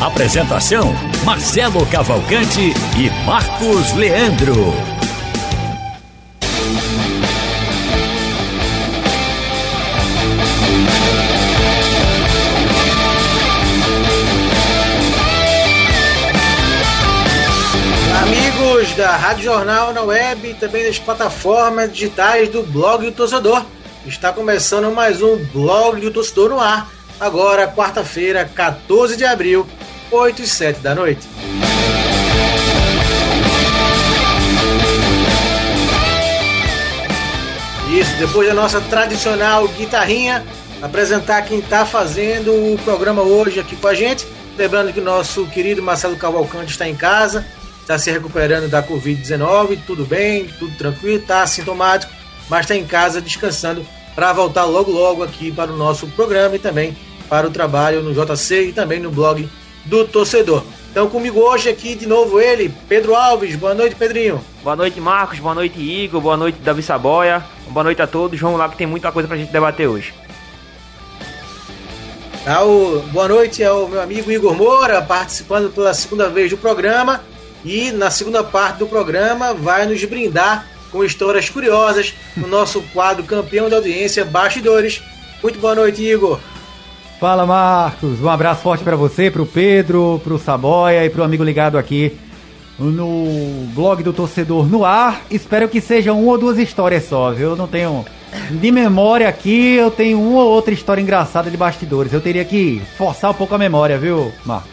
Apresentação: Marcelo Cavalcante e Marcos Leandro. Amigos da Rádio Jornal na web e também das plataformas digitais do Blog do Torcedor. Está começando mais um Blog do Torcedor no ar. Agora, quarta-feira, 14 de abril 8 e 7 da noite. Isso, depois da nossa tradicional guitarrinha, apresentar quem está fazendo o programa hoje aqui com a gente. Lembrando que nosso querido Marcelo Cavalcante está em casa, está se recuperando da Covid-19, tudo bem, tudo tranquilo, está assintomático, mas está em casa descansando para voltar logo logo aqui para o nosso programa e também para o trabalho no JC e também no blog do torcedor. Então comigo hoje aqui de novo ele, Pedro Alves. Boa noite, Pedrinho. Boa noite, Marcos. Boa noite, Igor. Boa noite, Davi Saboia. Boa noite a todos. Vamos lá que tem muita coisa pra gente debater hoje. Tá, o, boa noite ao meu amigo Igor Moura, participando pela segunda vez do programa. E na segunda parte do programa vai nos brindar com histórias curiosas no nosso quadro campeão de audiência Bastidores. Muito boa noite, Igor. Fala Marcos, um abraço forte para você, para o Pedro, para o Saboia e para o amigo ligado aqui no blog do torcedor no ar. Espero que seja uma ou duas histórias só, viu? Eu não tenho de memória aqui, eu tenho uma ou outra história engraçada de bastidores. Eu teria que forçar um pouco a memória, viu, Marcos?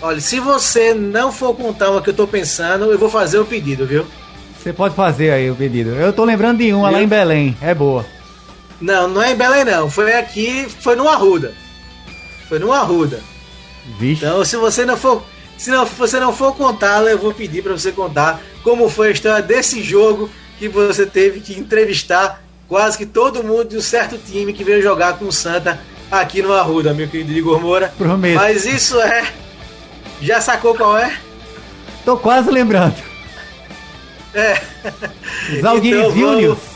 Olha, se você não for contar uma que eu tô pensando, eu vou fazer o pedido, viu? Você pode fazer aí o pedido. Eu tô lembrando de uma viu? lá em Belém, é boa. Não, não é em Belém não. Foi aqui, foi no Arruda. Foi no Arruda. Vixe. Então, se você não for, se não, você não for contar, eu vou pedir para você contar como foi a história desse jogo que você teve que entrevistar quase que todo mundo de um certo time que veio jogar com o Santa aqui no Arruda, meu querido Igor Moura. Prometo. Mas isso é. Já sacou qual é? Tô quase lembrando. É. Zalguiri então, Vilnius. Vamos,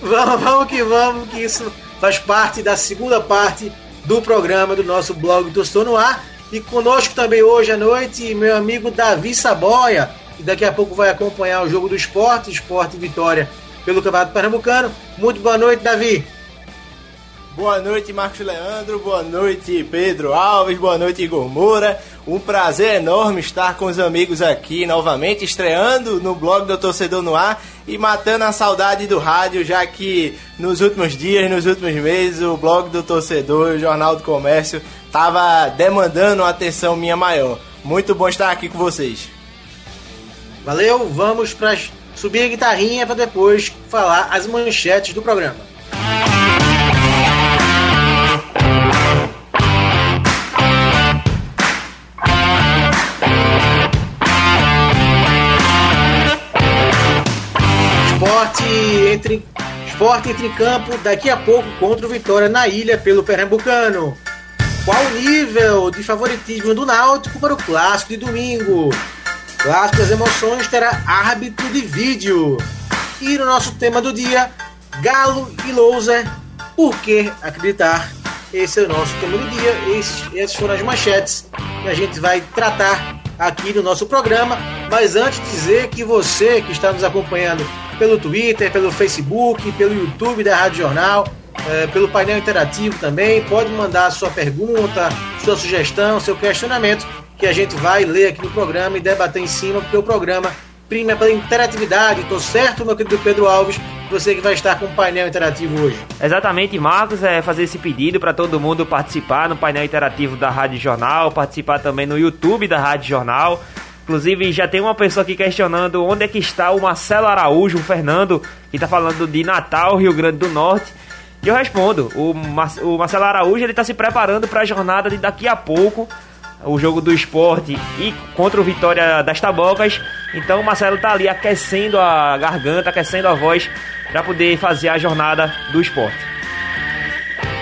vamos que vamos, que isso faz parte da segunda parte do programa do nosso blog Tostou no Ar. E conosco também hoje à noite, meu amigo Davi Saboia, que daqui a pouco vai acompanhar o jogo do esporte, esporte Vitória pelo Campeonato Pernambucano. Muito boa noite, Davi. Boa noite, Marcos Leandro. Boa noite, Pedro Alves. Boa noite, Igor Moura. Um prazer enorme estar com os amigos aqui novamente, estreando no blog do Torcedor no Ar e matando a saudade do rádio, já que nos últimos dias, nos últimos meses, o blog do Torcedor, o Jornal do Comércio, estava demandando uma atenção minha maior. Muito bom estar aqui com vocês. Valeu, vamos para subir a guitarrinha para depois falar as manchetes do programa. Esporte entre, esporte entre campo daqui a pouco contra o Vitória na ilha pelo Pernambucano. Qual o nível de favoritismo do Náutico para o clássico de domingo? Clássico das emoções terá árbitro de vídeo. E no nosso tema do dia, Galo e Louser, por que acreditar? Esse é o nosso tema do dia, esses, essas foram as manchetes que a gente vai tratar aqui no nosso programa. Mas antes dizer que você que está nos acompanhando pelo Twitter, pelo Facebook, pelo YouTube da Rádio Jornal, é, pelo painel interativo também. Pode mandar sua pergunta, sua sugestão, seu questionamento, que a gente vai ler aqui no programa e debater em cima, porque o programa prima pela interatividade. Tô certo, meu querido Pedro Alves, você que vai estar com o painel interativo hoje. Exatamente, Marcos, é fazer esse pedido para todo mundo participar no painel interativo da Rádio Jornal, participar também no YouTube da Rádio Jornal. Inclusive, já tem uma pessoa aqui questionando onde é que está o Marcelo Araújo, o Fernando, que está falando de Natal, Rio Grande do Norte. E eu respondo, o, Mar o Marcelo Araújo ele está se preparando para a jornada de daqui a pouco o jogo do esporte e contra o Vitória das Tabocas. Então o Marcelo tá ali aquecendo a garganta, aquecendo a voz para poder fazer a jornada do esporte.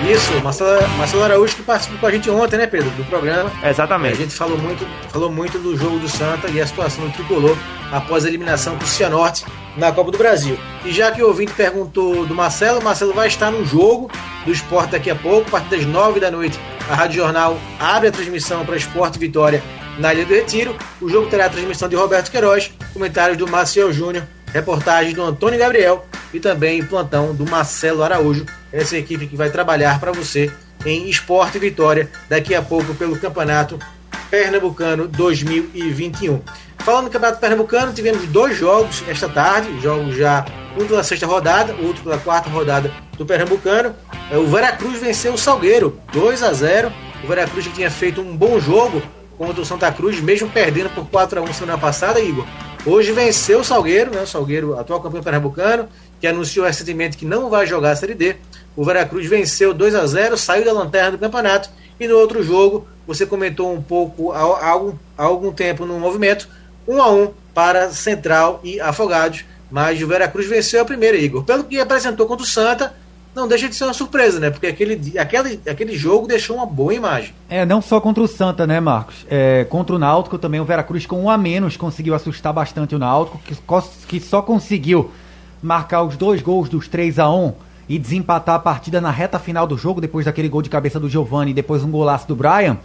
Isso, Marcelo, Marcelo Araújo que participou com a gente ontem, né, Pedro, do programa. Exatamente. A gente falou muito, falou muito do jogo do Santa e a situação do tricolor após a eliminação do Cianorte na Copa do Brasil. E já que o ouvinte perguntou do Marcelo, o Marcelo vai estar no jogo do esporte daqui a pouco, a partir das nove da noite. A Rádio Jornal abre a transmissão para Esporte Vitória na Ilha do Retiro. O jogo terá a transmissão de Roberto Queiroz, comentários do Marcel Júnior, reportagens do Antônio Gabriel e também plantão do Marcelo Araújo essa equipe que vai trabalhar para você em Esporte Vitória daqui a pouco pelo Campeonato Pernambucano 2021. Falando do Campeonato Pernambucano, tivemos dois jogos esta tarde, jogos já um pela sexta rodada, outro pela quarta rodada do Pernambucano. É, o Veracruz venceu o Salgueiro 2 a 0. O Veracruz que tinha feito um bom jogo contra o Santa Cruz, mesmo perdendo por 4 a 1 semana passada, Igor. Hoje venceu o Salgueiro, né? O Salgueiro, atual campeão pernambucano, que anunciou recentemente que não vai jogar a Série D. O Veracruz venceu 2 a 0 saiu da lanterna do campeonato. E no outro jogo, você comentou um pouco há algum, há algum tempo no movimento, 1 a 1 para Central e Afogados. Mas o Veracruz venceu a primeira, Igor. Pelo que apresentou contra o Santa, não deixa de ser uma surpresa, né? Porque aquele, aquele, aquele jogo deixou uma boa imagem. É, não só contra o Santa, né, Marcos? É, contra o Náutico também, o Veracruz com um a menos conseguiu assustar bastante o Náutico, que, que só conseguiu marcar os dois gols dos 3 a 1 e desempatar a partida na reta final do jogo, depois daquele gol de cabeça do Giovani e depois um golaço do Brian.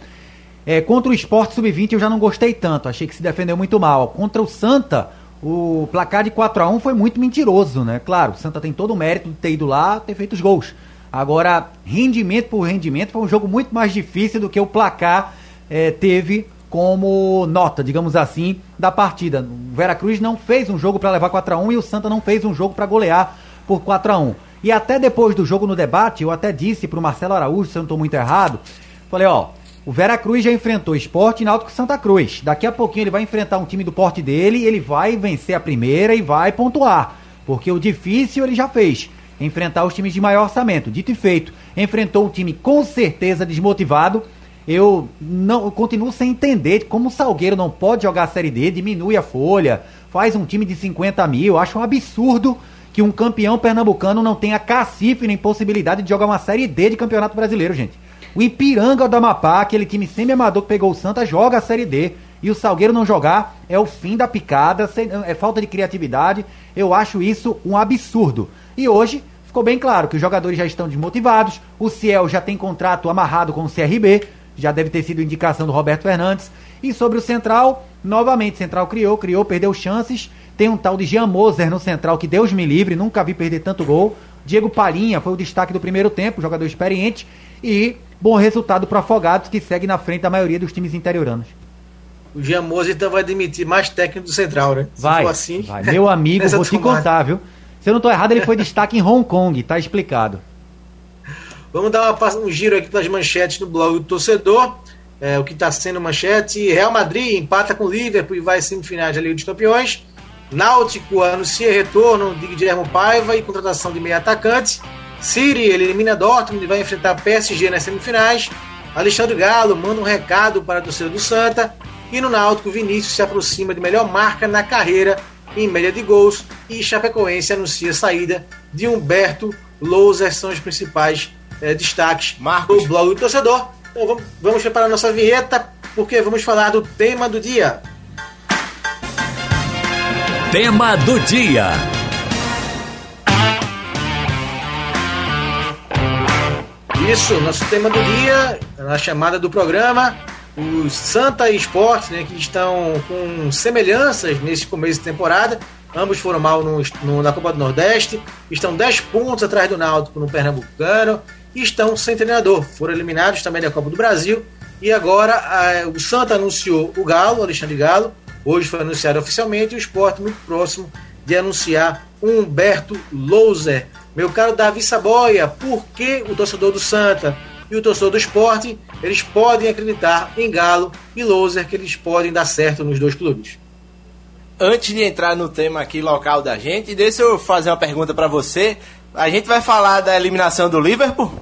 É, contra o Esporte Sub-20 eu já não gostei tanto, achei que se defendeu muito mal. Contra o Santa, o placar de 4 a 1 foi muito mentiroso, né? Claro, o Santa tem todo o mérito de ter ido lá, ter feito os gols. Agora, rendimento por rendimento, foi um jogo muito mais difícil do que o placar é, teve como nota, digamos assim, da partida. O Veracruz não fez um jogo para levar 4 a 1 e o Santa não fez um jogo para golear por 4 a 1 e até depois do jogo no debate, eu até disse pro Marcelo Araújo, se eu não estou muito errado, falei, ó, o Veracruz já enfrentou Esporte Náutico Santa Cruz. Daqui a pouquinho ele vai enfrentar um time do porte dele, ele vai vencer a primeira e vai pontuar. Porque o difícil ele já fez. Enfrentar os times de maior orçamento. Dito e feito, enfrentou um time com certeza desmotivado. Eu não eu continuo sem entender como o Salgueiro não pode jogar a Série D, diminui a folha, faz um time de 50 mil. Acho um absurdo que um campeão pernambucano não tenha cacife nem possibilidade de jogar uma Série D de Campeonato Brasileiro, gente. O Ipiranga do Amapá, aquele time semi-amador que pegou o Santa, joga a Série D. E o Salgueiro não jogar é o fim da picada, é falta de criatividade. Eu acho isso um absurdo. E hoje ficou bem claro que os jogadores já estão desmotivados. O Ciel já tem contrato amarrado com o CRB, já deve ter sido indicação do Roberto Fernandes. E sobre o Central, novamente, Central criou, criou, perdeu chances. Tem um tal de Jean Moser no Central, que Deus me livre, nunca vi perder tanto gol. Diego Palinha foi o destaque do primeiro tempo, jogador experiente. E bom resultado para Afogados, que segue na frente da maioria dos times interioranos. O Moser então vai demitir mais técnico do Central, né? Se vai, assim, vai. Meu amigo, vou te contar, viu? Se eu não estou errado, ele foi destaque em Hong Kong, tá explicado. Vamos dar uma, um giro aqui para as manchetes do blog do torcedor. É, o que está sendo manchete: Real Madrid empata com o Liverpool e vai semifinais da Liga dos Campeões. Náutico anuncia retorno de Guilherme Paiva e contratação de meio atacante. City elimina Dortmund e vai enfrentar PSG nas semifinais. Alexandre Galo manda um recado para a torcida do Santa. E no Náutico, Vinícius se aproxima de melhor marca na carreira em média de gols. E Chapecoense anuncia saída de Humberto Louser. São os principais é, destaques Marcos. do blog do torcedor. Então vamos, vamos preparar nossa vinheta, porque vamos falar do tema do dia. Tema do dia. Isso, nosso tema do dia, na chamada do programa, os Santa Esportes, né, que estão com semelhanças nesse começo de temporada. Ambos foram mal no, no, na Copa do Nordeste, estão 10 pontos atrás do Náutico no Pernambucano e estão sem treinador. Foram eliminados também da Copa do Brasil e agora a, o Santa anunciou o Galo, Alexandre Galo, Hoje foi anunciado oficialmente o esporte muito próximo de anunciar Humberto Louser. Meu caro Davi Saboia, por que o torcedor do Santa e o torcedor do esporte eles podem acreditar em Galo e Louser que eles podem dar certo nos dois clubes? Antes de entrar no tema aqui local da gente, deixa eu fazer uma pergunta para você. A gente vai falar da eliminação do Liverpool?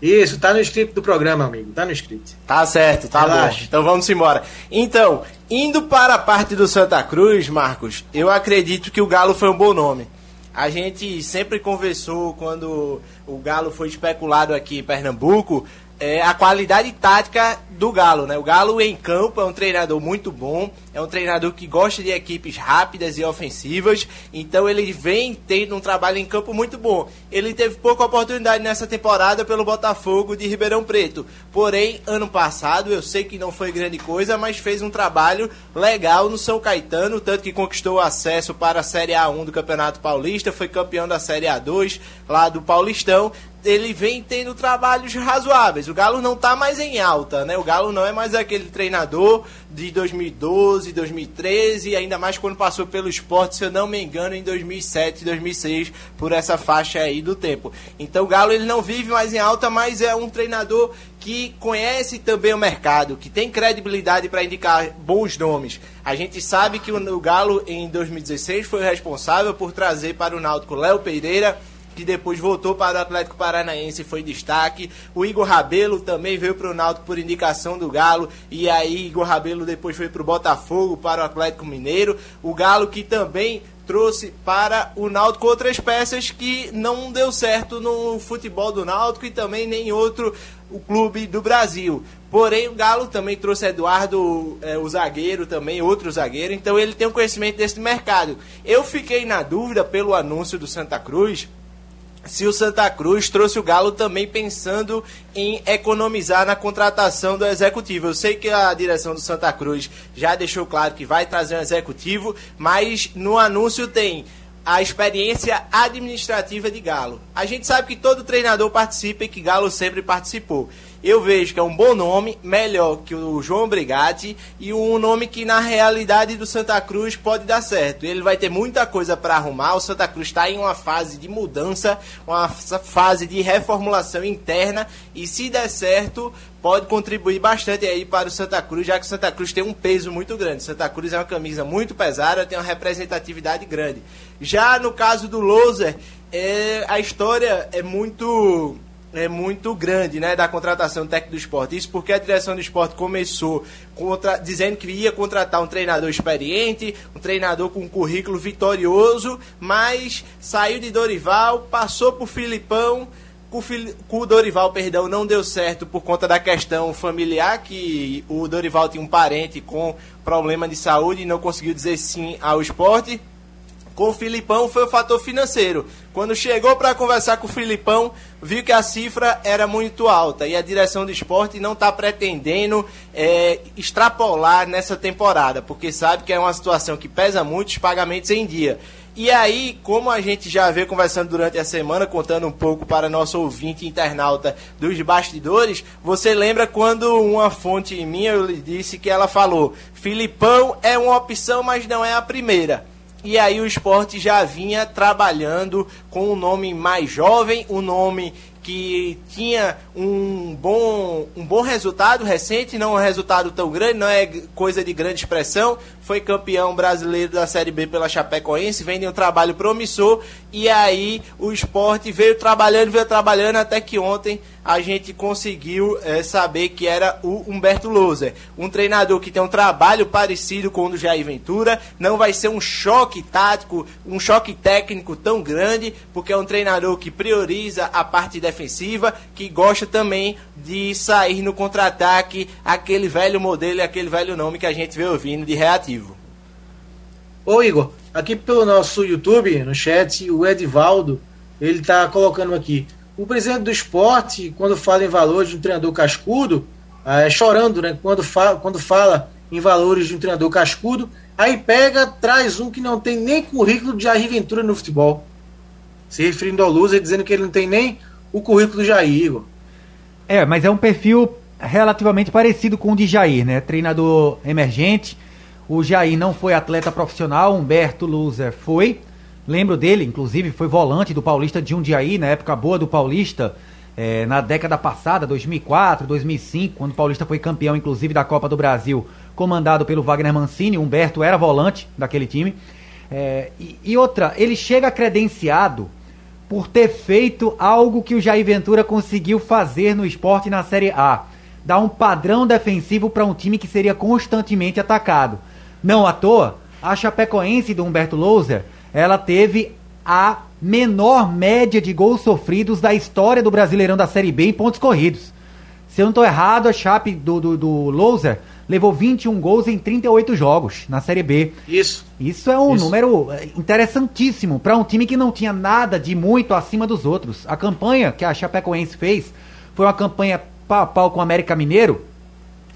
Isso, tá no script do programa, amigo. Tá no script. Tá certo, tá Relaxa. bom. Então vamos embora. Então, indo para a parte do Santa Cruz, Marcos, eu acredito que o Galo foi um bom nome. A gente sempre conversou quando o Galo foi especulado aqui em Pernambuco é, a qualidade tática do Galo, né? O Galo em campo é um treinador muito bom, é um treinador que gosta de equipes rápidas e ofensivas, então ele vem tendo um trabalho em campo muito bom. Ele teve pouca oportunidade nessa temporada pelo Botafogo de Ribeirão Preto, porém, ano passado, eu sei que não foi grande coisa, mas fez um trabalho legal no São Caetano, tanto que conquistou acesso para a Série A1 do Campeonato Paulista, foi campeão da Série A2 lá do Paulistão, ele vem tendo trabalhos razoáveis. O Galo não está mais em alta, né? O Galo não é mais aquele treinador de 2012, 2013, ainda mais quando passou pelo esporte, se eu não me engano, em 2007, 2006, por essa faixa aí do tempo. Então o Galo ele não vive mais em alta, mas é um treinador que conhece também o mercado, que tem credibilidade para indicar bons nomes. A gente sabe que o Galo em 2016 foi responsável por trazer para o Náutico Léo Pereira, que depois voltou para o Atlético Paranaense e foi destaque. O Igor Rabelo também veio para o Náutico por indicação do Galo. E aí Igor Rabelo depois foi para o Botafogo, para o Atlético Mineiro. O Galo que também trouxe para o Náutico outras peças que não deu certo no futebol do Náutico e também nem outro o clube do Brasil. Porém, o Galo também trouxe Eduardo, é, o zagueiro também, outro zagueiro, então ele tem um conhecimento desse mercado. Eu fiquei na dúvida pelo anúncio do Santa Cruz, se o Santa Cruz trouxe o Galo também pensando em economizar na contratação do executivo. Eu sei que a direção do Santa Cruz já deixou claro que vai trazer um executivo, mas no anúncio tem a experiência administrativa de Galo. A gente sabe que todo treinador participa e que Galo sempre participou eu vejo que é um bom nome, melhor que o João Brigatti e um nome que na realidade do Santa Cruz pode dar certo. Ele vai ter muita coisa para arrumar. O Santa Cruz está em uma fase de mudança, uma fase de reformulação interna e se der certo pode contribuir bastante aí para o Santa Cruz, já que o Santa Cruz tem um peso muito grande. Santa Cruz é uma camisa muito pesada, tem uma representatividade grande. Já no caso do Loser, é, a história é muito é muito grande, né, da contratação técnica do esporte. Isso porque a direção do esporte começou contra, dizendo que ia contratar um treinador experiente, um treinador com um currículo vitorioso, mas saiu de Dorival, passou por Filipão, com o Dorival, perdão, não deu certo por conta da questão familiar, que o Dorival tinha um parente com problema de saúde e não conseguiu dizer sim ao esporte com o Filipão foi o fator financeiro. Quando chegou para conversar com o Filipão, viu que a cifra era muito alta e a direção do esporte não está pretendendo é, extrapolar nessa temporada, porque sabe que é uma situação que pesa muito os pagamentos em dia. E aí, como a gente já veio conversando durante a semana, contando um pouco para nosso ouvinte internauta dos bastidores, você lembra quando uma fonte minha eu lhe disse que ela falou: Filipão é uma opção, mas não é a primeira. E aí o esporte já vinha trabalhando com um nome mais jovem, um nome que tinha um bom, um bom resultado recente, não um resultado tão grande, não é coisa de grande expressão. Foi campeão brasileiro da Série B pela Chapecoense, vem de um trabalho promissor. E aí o esporte veio trabalhando, veio trabalhando até que ontem a gente conseguiu é, saber que era o Humberto Loser. Um treinador que tem um trabalho parecido com o do Jair Ventura. Não vai ser um choque tático, um choque técnico tão grande, porque é um treinador que prioriza a parte defensiva, que gosta também de sair no contra-ataque, aquele velho modelo e aquele velho nome que a gente vê ouvindo de reativo. Ô Igor, aqui pelo nosso YouTube, no chat, o Edivaldo, ele tá colocando aqui o presidente do esporte, quando fala em valores de um treinador cascudo, é, chorando, né? Quando fala, quando fala em valores de um treinador cascudo, aí pega, traz um que não tem nem currículo de Jair Ventura no futebol. Se referindo ao Lusa, dizendo que ele não tem nem o currículo do Jair. É, mas é um perfil relativamente parecido com o de Jair, né? Treinador emergente. O Jair não foi atleta profissional, Humberto Luzer foi. Lembro dele, inclusive, foi volante do Paulista de Jundiaí, na época boa do Paulista, é, na década passada, 2004, 2005, quando o Paulista foi campeão, inclusive, da Copa do Brasil, comandado pelo Wagner Mancini. Humberto era volante daquele time. É, e, e outra, ele chega credenciado por ter feito algo que o Jair Ventura conseguiu fazer no esporte na Série A. Dar um padrão defensivo para um time que seria constantemente atacado. Não à toa, a Chapecoense do Humberto Louser, ela teve a menor média de gols sofridos da história do Brasileirão da Série B em pontos corridos. Se eu não estou errado, a Chape do, do, do Louser levou 21 gols em 38 jogos na Série B. Isso. Isso é um Isso. número é, interessantíssimo para um time que não tinha nada de muito acima dos outros. A campanha que a Chapecoense fez foi uma campanha pau a pau com o América Mineiro,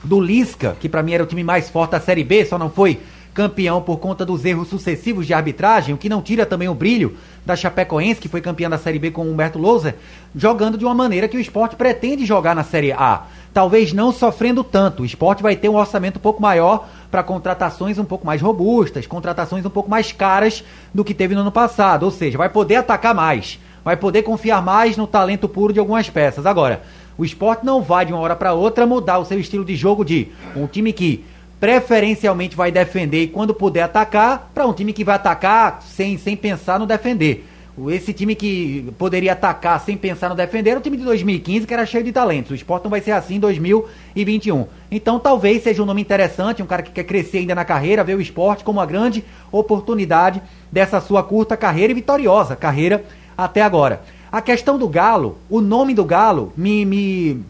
do Lisca, que para mim era o time mais forte da Série B, só não foi campeão por conta dos erros sucessivos de arbitragem, o que não tira também o brilho da Chapecoense, que foi campeã da Série B com o Humberto Louser, jogando de uma maneira que o esporte pretende jogar na Série A. Talvez não sofrendo tanto. O esporte vai ter um orçamento um pouco maior para contratações um pouco mais robustas, contratações um pouco mais caras do que teve no ano passado. Ou seja, vai poder atacar mais, vai poder confiar mais no talento puro de algumas peças. Agora, o esporte não vai de uma hora para outra mudar o seu estilo de jogo de um time que preferencialmente vai defender e quando puder atacar, para um time que vai atacar sem, sem pensar no defender. Esse time que poderia atacar sem pensar no defender era o time de 2015, que era cheio de talentos. O esporte não vai ser assim em 2021. Então talvez seja um nome interessante, um cara que quer crescer ainda na carreira, ver o esporte como uma grande oportunidade dessa sua curta carreira e vitoriosa carreira até agora. A questão do Galo, o nome do Galo, me. me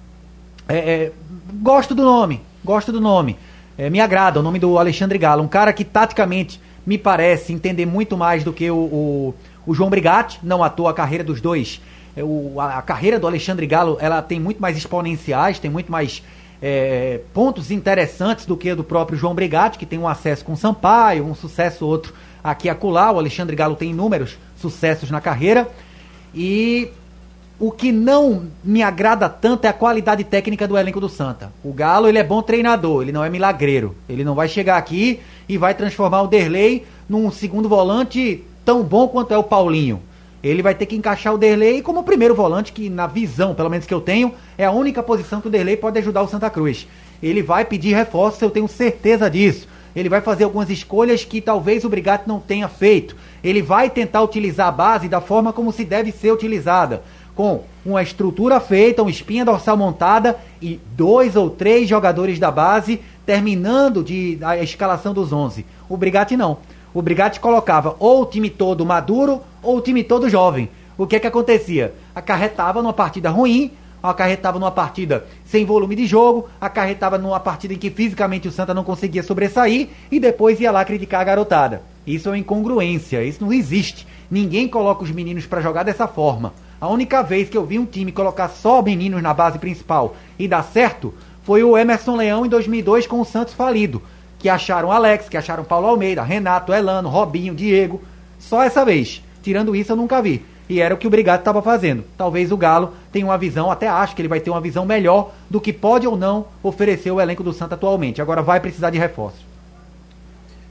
é, é, gosto do nome, gosto do nome. É, me agrada o nome do Alexandre Galo, um cara que taticamente me parece entender muito mais do que o, o, o João Brigatti, não à toa a carreira dos dois. é, o- a, a carreira do Alexandre Galo ela tem muito mais exponenciais, tem muito mais é, pontos interessantes do que a do próprio João Brigatti, que tem um acesso com o Sampaio, um sucesso outro aqui e acolá. O Alexandre Galo tem inúmeros sucessos na carreira. E o que não me agrada tanto é a qualidade técnica do elenco do Santa. O Galo, ele é bom treinador, ele não é milagreiro. Ele não vai chegar aqui e vai transformar o Derlei num segundo volante tão bom quanto é o Paulinho. Ele vai ter que encaixar o Derlei como primeiro volante, que na visão, pelo menos que eu tenho, é a única posição que o Derlei pode ajudar o Santa Cruz. Ele vai pedir reforços, eu tenho certeza disso. Ele vai fazer algumas escolhas que talvez o Brigatti não tenha feito. Ele vai tentar utilizar a base da forma como se deve ser utilizada. Com uma estrutura feita, uma espinha dorsal montada e dois ou três jogadores da base terminando de a escalação dos 11. O Brigatti não. O Brigatti colocava ou o time todo maduro ou o time todo jovem. O que é que acontecia? Acarretava numa partida ruim, acarretava numa partida sem volume de jogo, acarretava numa partida em que fisicamente o Santa não conseguia sobressair e depois ia lá criticar a garotada. Isso é uma incongruência, isso não existe. Ninguém coloca os meninos pra jogar dessa forma. A única vez que eu vi um time colocar só meninos na base principal e dar certo foi o Emerson Leão em 2002 com o Santos falido, que acharam Alex, que acharam Paulo Almeida, Renato, Elano, Robinho, Diego. Só essa vez. Tirando isso eu nunca vi. E era o que o Brigado estava fazendo. Talvez o Galo tenha uma visão, até acho que ele vai ter uma visão melhor do que pode ou não oferecer o elenco do Santa atualmente. Agora vai precisar de reforços.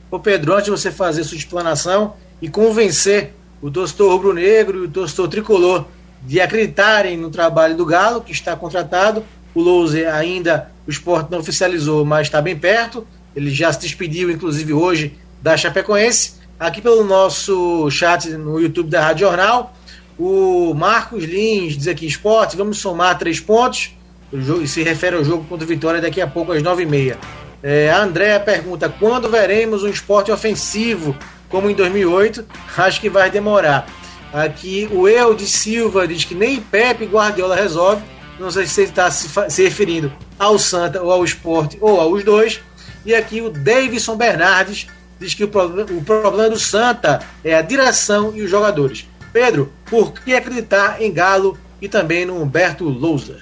Ô Pedro, antes de você fazer sua explanação e convencer o torcedor rubro-negro e o torcedor tricolor de acreditarem no trabalho do Galo, que está contratado, o Louser ainda, o esporte não oficializou, mas está bem perto, ele já se despediu, inclusive hoje, da Chapecoense. Aqui pelo nosso chat no YouTube da Rádio Jornal, o Marcos Lins diz aqui, esporte, vamos somar três pontos, jogo, e se refere ao jogo contra o Vitória daqui a pouco às nove e meia. É, a Andréa pergunta: quando veremos um esporte ofensivo como em 2008? Acho que vai demorar. Aqui o El de Silva diz que nem Pepe Guardiola resolve. Não sei se ele está se, se referindo ao Santa ou ao esporte ou aos dois. E aqui o Davidson Bernardes diz que o, proble- o problema do Santa é a direção e os jogadores. Pedro, por que acreditar em Galo e também no Humberto Lousa?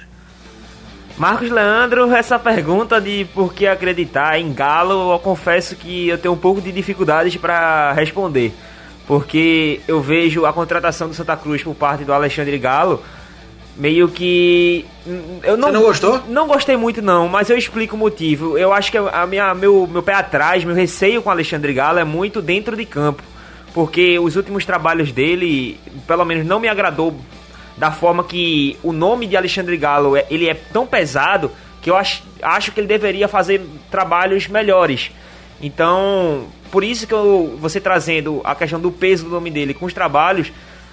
Marcos Leandro, essa pergunta de por que acreditar em Galo, eu confesso que eu tenho um pouco de dificuldades para responder. Porque eu vejo a contratação do Santa Cruz por parte do Alexandre Galo meio que. hum, Eu não, Você não gostou? Não gostei muito, não, mas eu explico o motivo. Eu acho que a minha, meu, meu pé atrás, meu receio com o Alexandre Galo é muito dentro de campo. Porque os últimos trabalhos dele, pelo menos, não me agradou da forma que o nome de Alexandre Galo é, ele é tão pesado que eu acho, acho que ele deveria fazer trabalhos melhores. Então, por isso que eu, você trazendo a questão do peso do nome dele com os trabalhos,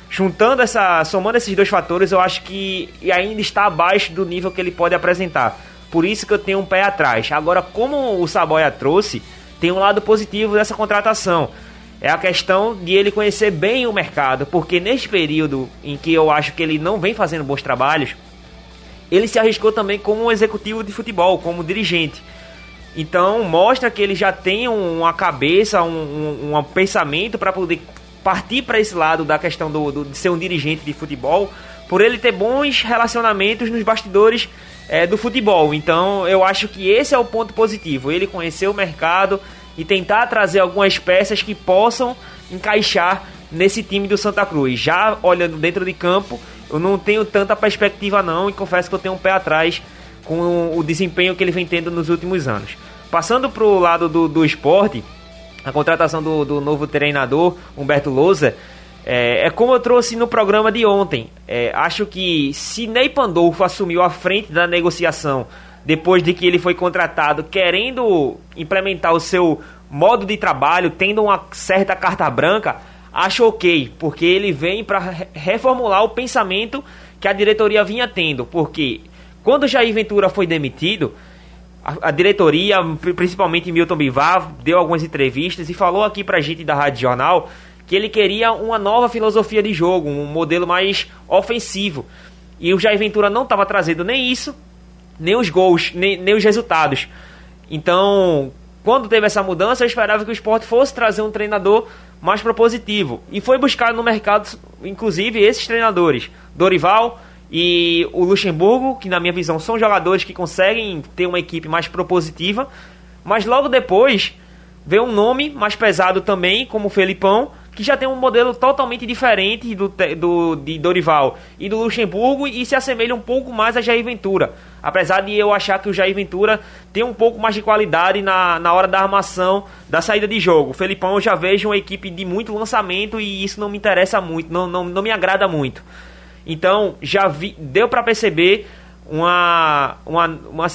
juntando essa, somando esses dois fatores, eu acho que ainda está abaixo do nível que ele pode apresentar. Por isso que eu tenho um pé atrás. Agora, como o Saboia trouxe, tem um lado positivo dessa contratação. É a questão de ele conhecer bem o mercado, porque neste período em que eu acho que ele não vem fazendo bons trabalhos, ele se arriscou também como um executivo de futebol, como dirigente. Então mostra que ele já tem uma cabeça, um, um, um pensamento para poder partir para esse lado da questão do, do, de ser um dirigente de futebol, por ele ter bons relacionamentos nos bastidores é, do futebol. Então eu acho que esse é o ponto positivo. Ele conhecer o mercado e tentar trazer algumas peças que possam encaixar nesse time do Santa Cruz. Já olhando dentro de campo, eu não tenho tanta perspectiva não e confesso que eu tenho um pé atrás com o desempenho que ele vem tendo nos últimos anos. Passando para o lado do, do esporte, a contratação do, do novo treinador, Humberto Lousa, é, é, como eu trouxe no programa de ontem. É, acho que se Ney Pandolfo assumiu a frente da negociação depois de que ele foi contratado, querendo implementar o seu modo de trabalho, tendo uma certa carta branca, acho ok, porque ele vem para reformular o pensamento que a diretoria vinha tendo. Porque quando Jair Ventura foi demitido, a, a, diretoria, principalmente Milton Bivar, deu algumas entrevistas e falou aqui pra gente da Rádio Jornal que ele queria uma nova filosofia de jogo, um modelo mais ofensivo. E o Jair Ventura não estava trazendo nem isso, nem os gols, nem, nem os resultados. Então, quando teve essa mudança, eu esperava que o esporte fosse trazer um treinador mais propositivo. E foi buscar no mercado, inclusive, esses treinadores. Dorival, e o Luxemburgo, que na minha visão são jogadores que conseguem ter uma equipe mais propositiva, mas logo depois veio um nome mais pesado também, como o Felipão, que já tem um modelo totalmente diferente do, do de Dorival e do Luxemburgo e se assemelha um pouco mais a Jair Ventura. Apesar de eu achar que o Jair Ventura tem um pouco mais de qualidade na, na hora da armação da saída de jogo. O Felipão eu já vejo uma equipe de muito lançamento e isso não me interessa muito, não, não, não me agrada muito. Então já vi, deu para perceber uma, uma, uma,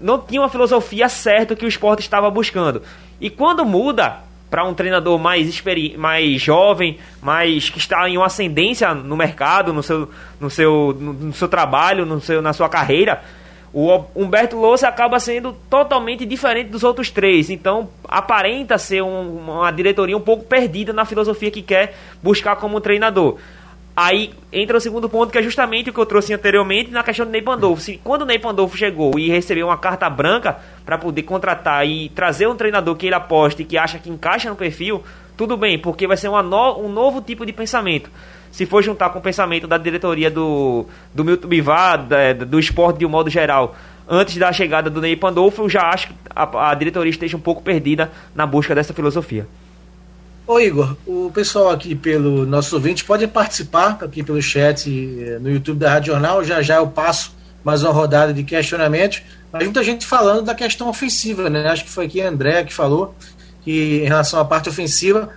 não tinha uma filosofia certa que o esporte estava buscando. E quando muda para um treinador mais mais jovem, mais que está em uma ascendência no mercado, no seu, no seu, no, no seu trabalho, no seu, na sua carreira, o Humberto Louça acaba sendo totalmente diferente dos outros três. Então, aparenta ser um, uma diretoria um pouco perdida na filosofia que quer buscar como treinador. Aí entra o segundo ponto, que é justamente o que eu trouxe anteriormente na questão do Ney Pandolfo. Se, quando o Ney Pandolfo chegou e recebeu uma carta branca para poder contratar e trazer um treinador que ele aposta e que acha que encaixa no perfil, tudo bem, porque vai ser no, um novo tipo de pensamento. Se for juntar com o pensamento da diretoria do, do Milton Bivar, do esporte de um modo geral, antes da chegada do Ney Pandolfo, eu já acho que a, a diretoria esteja um pouco perdida na busca dessa filosofia. Ô Igor, o pessoal aqui pelo nosso ouvinte pode participar aqui pelo chat eh, no YouTube da Rádio Jornal. Já já eu passo mais uma rodada de questionamentos. Mas muita gente falando da questão ofensiva, né? Acho que foi aqui a André que falou que em relação à parte ofensiva.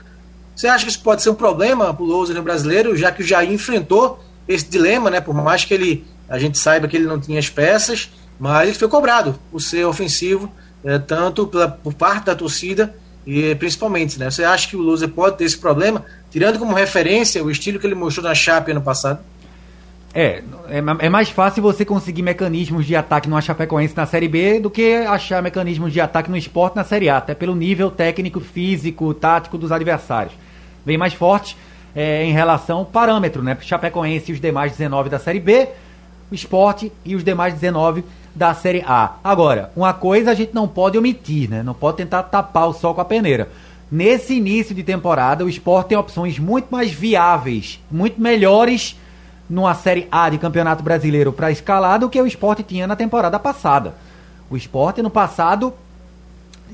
Você acha que isso pode ser um problema para o Louser brasileiro, já que o Jair enfrentou esse dilema, né? Por mais que ele a gente saiba que ele não tinha as peças, mas ele foi cobrado por ser ofensivo, é, tanto pela, por parte da torcida e principalmente, né? Você acha que o Loser pode ter esse problema, tirando como referência o estilo que ele mostrou na Chape ano passado? É, é, é, mais fácil você conseguir mecanismos de ataque no Chapecoense na Série B do que achar mecanismos de ataque no esporte na Série A, até pelo nível técnico, físico, tático dos adversários. Bem mais forte é, em relação ao parâmetro, né? Chapecoense e os demais 19 da Série B, esporte e os demais 19 da Série A. Agora, uma coisa a gente não pode omitir, né? Não pode tentar tapar o sol com a peneira. Nesse início de temporada, o esporte tem opções muito mais viáveis, muito melhores numa Série A de Campeonato Brasileiro para escalar do que o esporte tinha na temporada passada. O esporte no passado,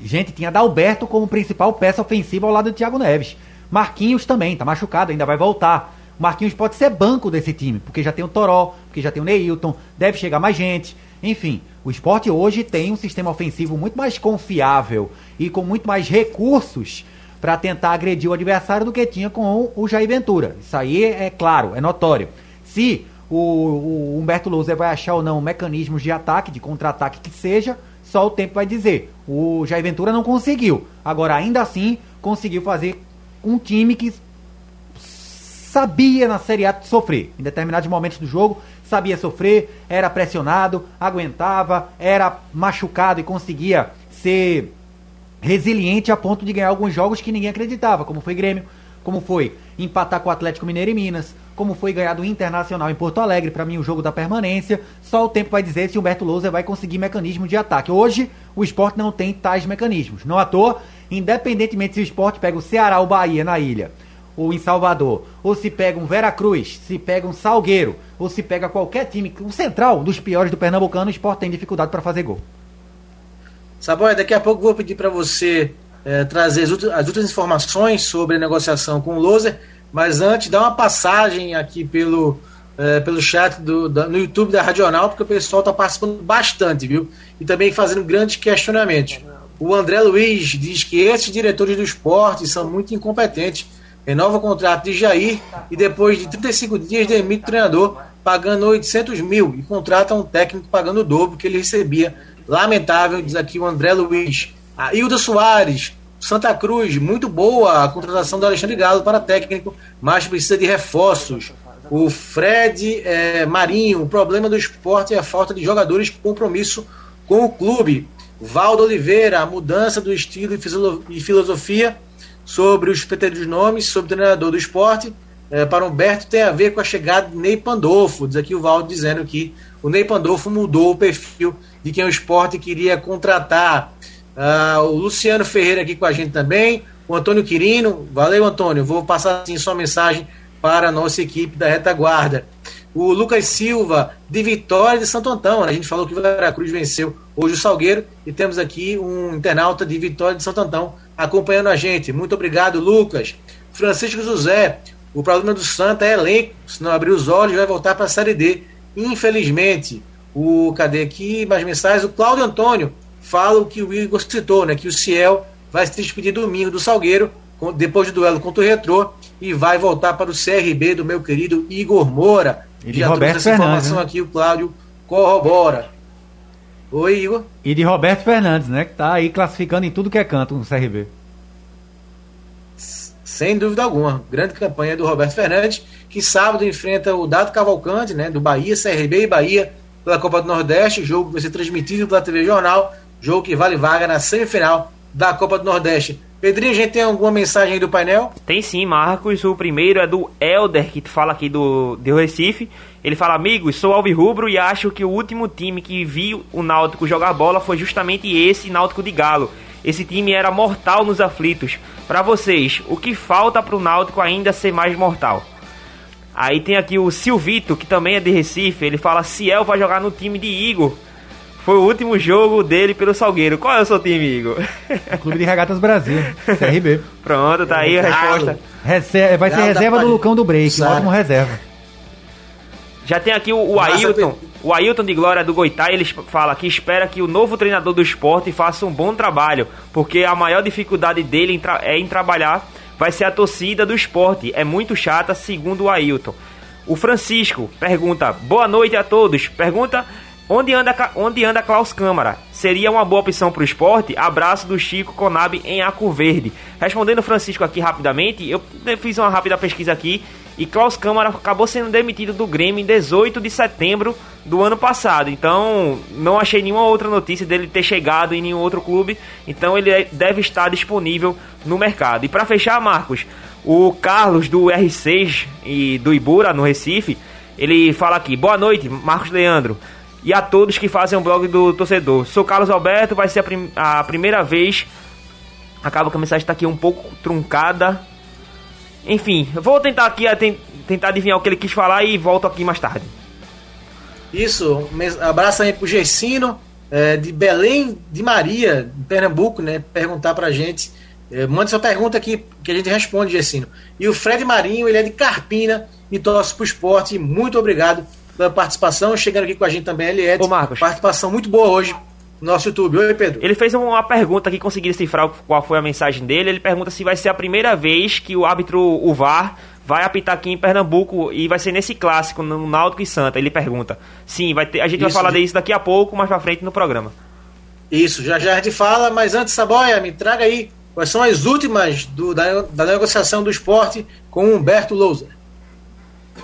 gente, tinha Dalberto como principal peça ofensiva ao lado do Thiago Neves. Marquinhos também, tá machucado, ainda vai voltar. Marquinhos pode ser banco desse time, porque já tem o Toró, porque já tem o Neilton, deve chegar mais gente. Enfim, o esporte hoje tem um sistema ofensivo muito mais confiável e com muito mais recursos para tentar agredir o adversário do que tinha com o Jair Ventura. Isso aí é claro, é notório. Se o, o Humberto Louser vai achar ou não mecanismos de ataque, de contra-ataque que seja, só o tempo vai dizer. O Jair Ventura não conseguiu. Agora, ainda assim, conseguiu fazer um time que sabia na Série A sofrer. Em determinados momentos do jogo, sabia sofrer, era pressionado, aguentava, era machucado e conseguia ser resiliente a ponto de ganhar alguns jogos que ninguém acreditava, como foi Grêmio, como foi empatar com o Atlético Mineiro em Minas, como foi ganhar do Internacional em Porto Alegre, para mim o jogo da permanência. Só o tempo vai dizer se Humberto Lousa vai conseguir mecanismo de ataque. Hoje o esporte não tem tais mecanismos. Não à toa, independentemente se o esporte pega o Ceará ou Bahia na ilha, ou em Salvador, ou se pega um Veracruz, se pega um Salgueiro, ou se pega qualquer time, o central dos piores do Pernambucano, o esporte tem dificuldade para fazer gol. Saboia, daqui a pouco vou pedir para você é, trazer as, as outras informações sobre a negociação com o Loser, mas antes dá uma passagem aqui pelo, é, pelo chat do, da, no YouTube da Radional, porque o pessoal está participando bastante, viu? E também fazendo grandes questionamentos. O André Luiz diz que esses diretores do esporte são muito incompetentes. Renova o contrato de Jair e depois de 35 dias demite o treinador pagando 800 mil e contrata um técnico pagando o dobro que ele recebia Lamentável, diz aqui o André Luiz. A Hilda Soares, Santa Cruz, muito boa a contratação do Alexandre Galo para técnico, mas precisa de reforços. O Fred é, Marinho, o problema do esporte é a falta de jogadores com compromisso com o clube. Valdo Oliveira, a mudança do estilo e filosofia sobre os pretéritos nomes, sobre o treinador do esporte. É, para Humberto tem a ver com a chegada de Ney Pandolfo. Diz aqui o Valdo dizendo que o Ney Pandolfo mudou o perfil de quem o esporte queria contratar. Uh, o Luciano Ferreira aqui com a gente também, o Antônio Quirino, valeu Antônio, vou passar assim sua mensagem para a nossa equipe da retaguarda. O Lucas Silva, de Vitória de Santo Antão, né? a gente falou que o Veracruz venceu hoje o Salgueiro e temos aqui um internauta de Vitória de Santo Antão acompanhando a gente. Muito obrigado, Lucas. Francisco José, o problema do Santa é elenco, se não abrir os olhos vai voltar para a Série D. Infelizmente, o cadê aqui mais mensagens? O Cláudio Antônio fala o que o Igor citou, né? Que o Ciel vai se despedir domingo do Salgueiro, depois do duelo contra o Retrô, e vai voltar para o CRB do meu querido Igor Moura. E de Já Roberto essa Fernandes, informação né? aqui, o Cláudio corrobora. Oi, Igor. E de Roberto Fernandes, né? Que tá aí classificando em tudo que é canto no CRB. Sem dúvida alguma. Grande campanha do Roberto Fernandes, que sábado enfrenta o Dado Cavalcante, né? Do Bahia, CRB e Bahia pela Copa do Nordeste, jogo que vai ser transmitido pela TV Jornal, jogo que vale vaga na semifinal da Copa do Nordeste. Pedrinho, a gente tem alguma mensagem aí do painel? Tem sim, Marcos. O primeiro é do Elder, que fala aqui do, do Recife. Ele fala, amigos, sou alvirrubro e acho que o último time que viu o Náutico jogar bola foi justamente esse Náutico de Galo. Esse time era mortal nos aflitos. Para vocês, o que falta para o Náutico ainda ser mais mortal? Aí tem aqui o Silvito, que também é de Recife. Ele fala: Ciel vai jogar no time de Igor. Foi o último jogo dele pelo Salgueiro. Qual é o seu time, Igor? O Clube de Regatas Brasil, CRB. Pronto, tá aí a resposta. Vai ser reserva do Lucão do Break, ótimo reserva. Já tem aqui o, o Ailton, o Ailton de Glória do Goitá, ele fala que espera que o novo treinador do esporte faça um bom trabalho, porque a maior dificuldade dele é em trabalhar vai ser a torcida do esporte. É muito chata, segundo o Ailton. O Francisco pergunta: Boa noite a todos. Pergunta onde anda, onde anda Klaus Câmara? Seria uma boa opção para o esporte? Abraço do Chico Conab em Arco Verde. Respondendo Francisco aqui rapidamente, eu fiz uma rápida pesquisa aqui e Klaus Câmara acabou sendo demitido do Grêmio em 18 de setembro do ano passado. Então, não achei nenhuma outra notícia dele ter chegado em nenhum outro clube. Então, ele é, deve estar disponível no mercado. E para fechar, Marcos, o Carlos do R6 e do Ibura no Recife, ele fala aqui: "Boa noite, Marcos Leandro." E a todos que fazem o blog do torcedor. Sou Carlos Alberto, vai ser a, prim a primeira vez. Acaba que a mensagem está aqui um pouco truncada enfim, vou tentar aqui tentar adivinhar o que ele quis falar e volto aqui mais tarde. Isso, abraço aí pro Gessino, é, de Belém de Maria, Pernambuco, né? Perguntar pra gente. É, manda sua pergunta aqui que a gente responde, Gessino. E o Fred Marinho, ele é de Carpina e torce pro esporte. Muito obrigado pela participação. Chegando aqui com a gente também, ele é de participação muito boa hoje nosso YouTube. Oi, Pedro. Ele fez uma pergunta que consegui decifrar qual foi a mensagem dele. Ele pergunta se vai ser a primeira vez que o árbitro, o VAR, vai apitar aqui em Pernambuco e vai ser nesse clássico, no Náutico e Santa. Ele pergunta. Sim, vai ter, a gente Isso, vai falar disso daqui a pouco, mais pra frente no programa. Isso, já já a gente fala, mas antes, Saboia, me traga aí quais são as últimas do, da, da negociação do esporte com Humberto Lousa.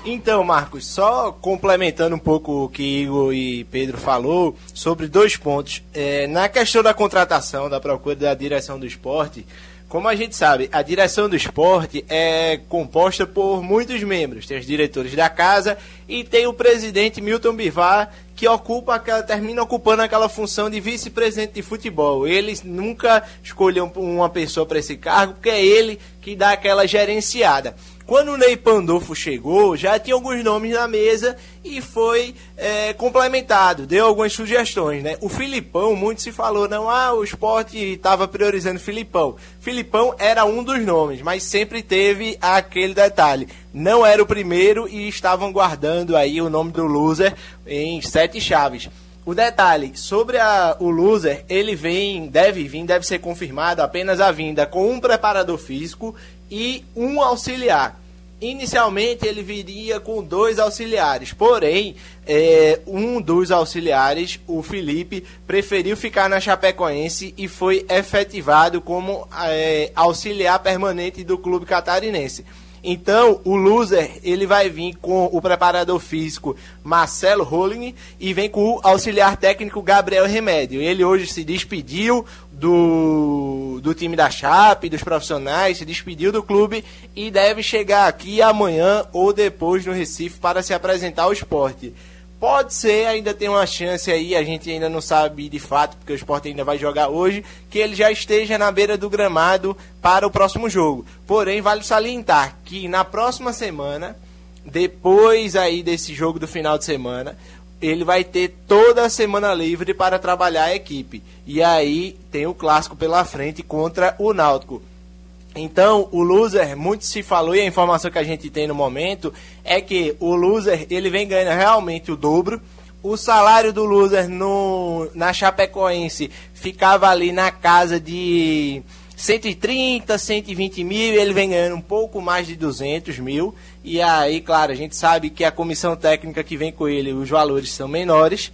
Então, Marcos, só complementando um pouco o que Igor e Pedro falou sobre dois pontos. É, na questão da contratação, da procura da direção do esporte, como a gente sabe, a direção do esporte é composta por muitos membros. Tem os diretores da casa e tem o presidente Milton Bivar, que ocupa aquela, termina ocupando aquela função de vice-presidente de futebol. Ele nunca escolheu uma pessoa para esse cargo, porque é ele que dá aquela gerenciada. Quando o Ney Pandolfo chegou, já tinha alguns nomes na mesa e foi é, complementado, deu algumas sugestões, né? O Filipão, muito se falou, não, ah, o esporte estava priorizando Filipão. Filipão era um dos nomes, mas sempre teve aquele detalhe. Não era o primeiro e estavam guardando aí o nome do loser em sete chaves. O detalhe sobre a, o loser, ele vem, deve vir, deve ser confirmado apenas a vinda com um preparador físico e um auxiliar. Inicialmente ele viria com dois auxiliares, porém, é, um dos auxiliares, o Felipe, preferiu ficar na Chapecoense e foi efetivado como é, auxiliar permanente do clube catarinense. Então, o loser, ele vai vir com o preparador físico Marcelo Rolling e vem com o auxiliar técnico Gabriel Remédio. Ele hoje se despediu do, do time da Chape, dos profissionais, se despediu do clube e deve chegar aqui amanhã ou depois no Recife para se apresentar ao esporte. Pode ser, ainda tem uma chance aí, a gente ainda não sabe de fato, porque o esporte ainda vai jogar hoje, que ele já esteja na beira do gramado para o próximo jogo. Porém, vale salientar que na próxima semana, depois aí desse jogo do final de semana, ele vai ter toda a semana livre para trabalhar a equipe. E aí tem o clássico pela frente contra o Náutico. Então, o loser, muito se falou e a informação que a gente tem no momento é que o loser, ele vem ganhando realmente o dobro. O salário do loser no, na Chapecoense ficava ali na casa de 130, 120 mil, ele vem ganhando um pouco mais de 200 mil. E aí, claro, a gente sabe que a comissão técnica que vem com ele, os valores são menores.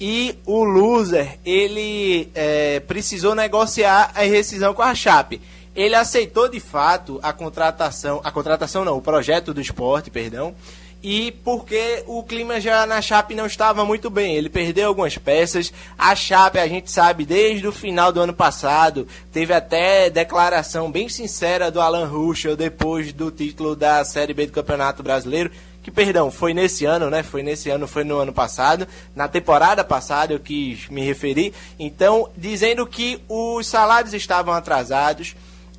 E o loser, ele é, precisou negociar a rescisão com a Chape ele aceitou de fato a contratação, a contratação não, o projeto do esporte, perdão, e porque o clima já na Chape não estava muito bem. Ele perdeu algumas peças. A Chape, a gente sabe, desde o final do ano passado, teve até declaração bem sincera do Alan Ruschel depois do título da Série B do Campeonato Brasileiro. Que, perdão, foi nesse ano, né? Foi nesse ano, foi no ano passado. Na temporada passada eu quis me referir. Então, dizendo que os salários estavam atrasados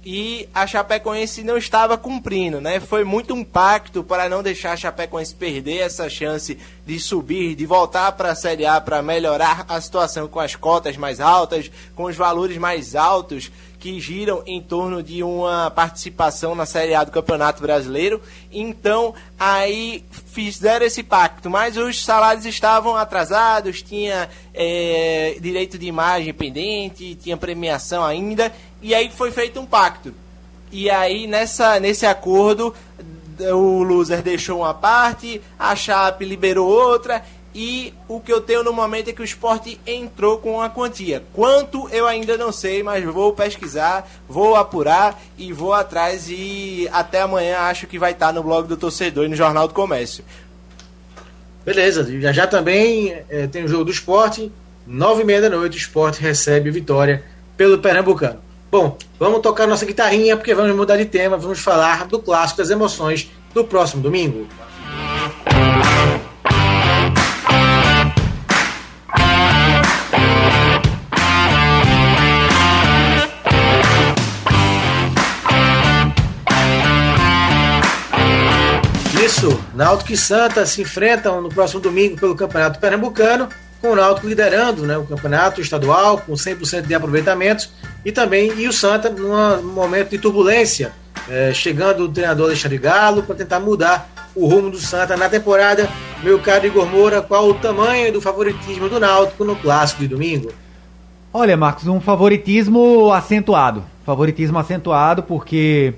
e a Chapecoense não estava cumprindo, né? Foi muito um pacto para não deixar a Chapecoense perder essa chance de subir, de voltar para a Série A para melhorar a situação com as cotas mais altas, com os valores mais altos que giram em torno de uma participação na Série A do Campeonato Brasileiro. Então, aí fizeram esse pacto, mas os salários estavam atrasados, tinha é, direito de imagem pendente, tinha premiação ainda, e aí foi feito um pacto. E aí, nessa, nesse acordo, o loser deixou uma parte, a Chape liberou outra, e o que eu tenho no momento é que o esporte entrou com uma quantia. Quanto eu ainda não sei, mas vou pesquisar, vou apurar e vou atrás. E até amanhã acho que vai estar no blog do torcedor e no Jornal do Comércio. Beleza, já já também é, tem o jogo do esporte. Nove e meia da noite, o esporte recebe vitória pelo Pernambucano. Bom, vamos tocar nossa guitarrinha porque vamos mudar de tema, vamos falar do clássico das emoções do próximo domingo. isso, Náutico e Santa se enfrentam no próximo domingo pelo Campeonato Pernambucano, com o Náutico liderando né, o campeonato estadual com 100% de aproveitamento e também e o Santa num momento de turbulência, é, chegando o treinador Alexandre Galo para tentar mudar o rumo do Santa na temporada. Meu caro Igor Moura, qual o tamanho do favoritismo do Náutico no clássico de domingo? Olha, Marcos, um favoritismo acentuado. Favoritismo acentuado porque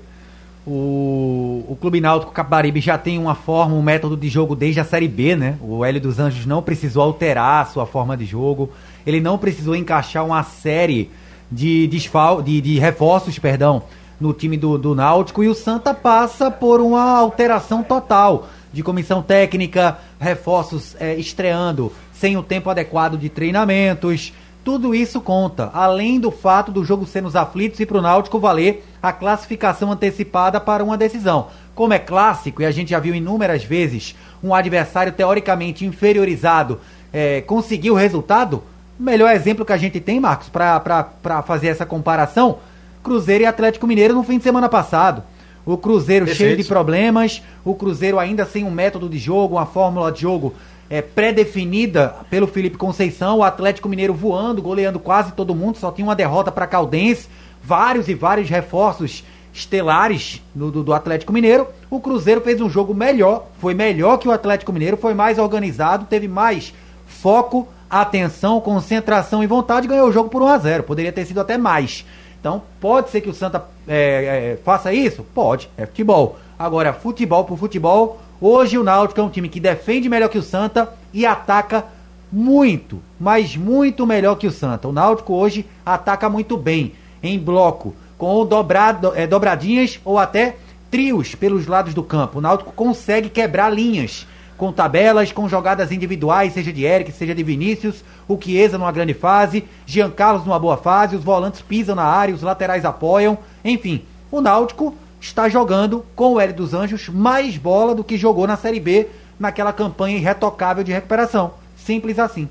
o, o Clube Náutico Capibaribe já tem uma forma, um método de jogo desde a Série B, né? O Hélio dos Anjos não precisou alterar a sua forma de jogo. Ele não precisou encaixar uma série de, desfal de, de reforços, perdão, no time do, do Náutico. E o Santa passa por uma alteração total de comissão técnica, reforços é, estreando sem o tempo adequado de treinamentos. Tudo isso conta, além do fato do jogo ser nos aflitos e para o Náutico valer a classificação antecipada para uma decisão. Como é clássico, e a gente já viu inúmeras vezes, um adversário teoricamente inferiorizado é, conseguir o resultado, melhor exemplo que a gente tem, Marcos, para fazer essa comparação, Cruzeiro e Atlético Mineiro no fim de semana passado. O Cruzeiro Perfeito. cheio de problemas, o Cruzeiro ainda sem um método de jogo, uma fórmula de jogo é, pré-definida pelo Felipe Conceição, o Atlético Mineiro voando, goleando quase todo mundo, só tinha uma derrota para Caldense, vários e vários reforços estelares do, do, do, Atlético Mineiro. O Cruzeiro fez um jogo melhor, foi melhor que o Atlético Mineiro, foi mais organizado, teve mais foco, atenção, concentração e vontade, ganhou o jogo por 1 a 0 Poderia ter sido até mais. Então, pode ser que o Santa é, é, faça isso? Pode, é futebol. Agora, futebol por futebol, hoje o Náutico é um time que defende melhor que o Santa e ataca muito, mas muito melhor que o Santa. O Náutico hoje ataca muito bem, em bloco, com dobrado, é, dobradinhas ou até trios pelos lados do campo. O Náutico consegue quebrar linhas com tabelas, com jogadas individuais, seja de Eric, seja de Vinícius, o Chiesa numa grande fase, Jean Carlos numa boa fase, os volantes pisam na área, os laterais apoiam, enfim, o Náutico está jogando com o Hélio dos Anjos mais bola do que jogou na Série B naquela campanha irretocável de recuperação. Simples assim.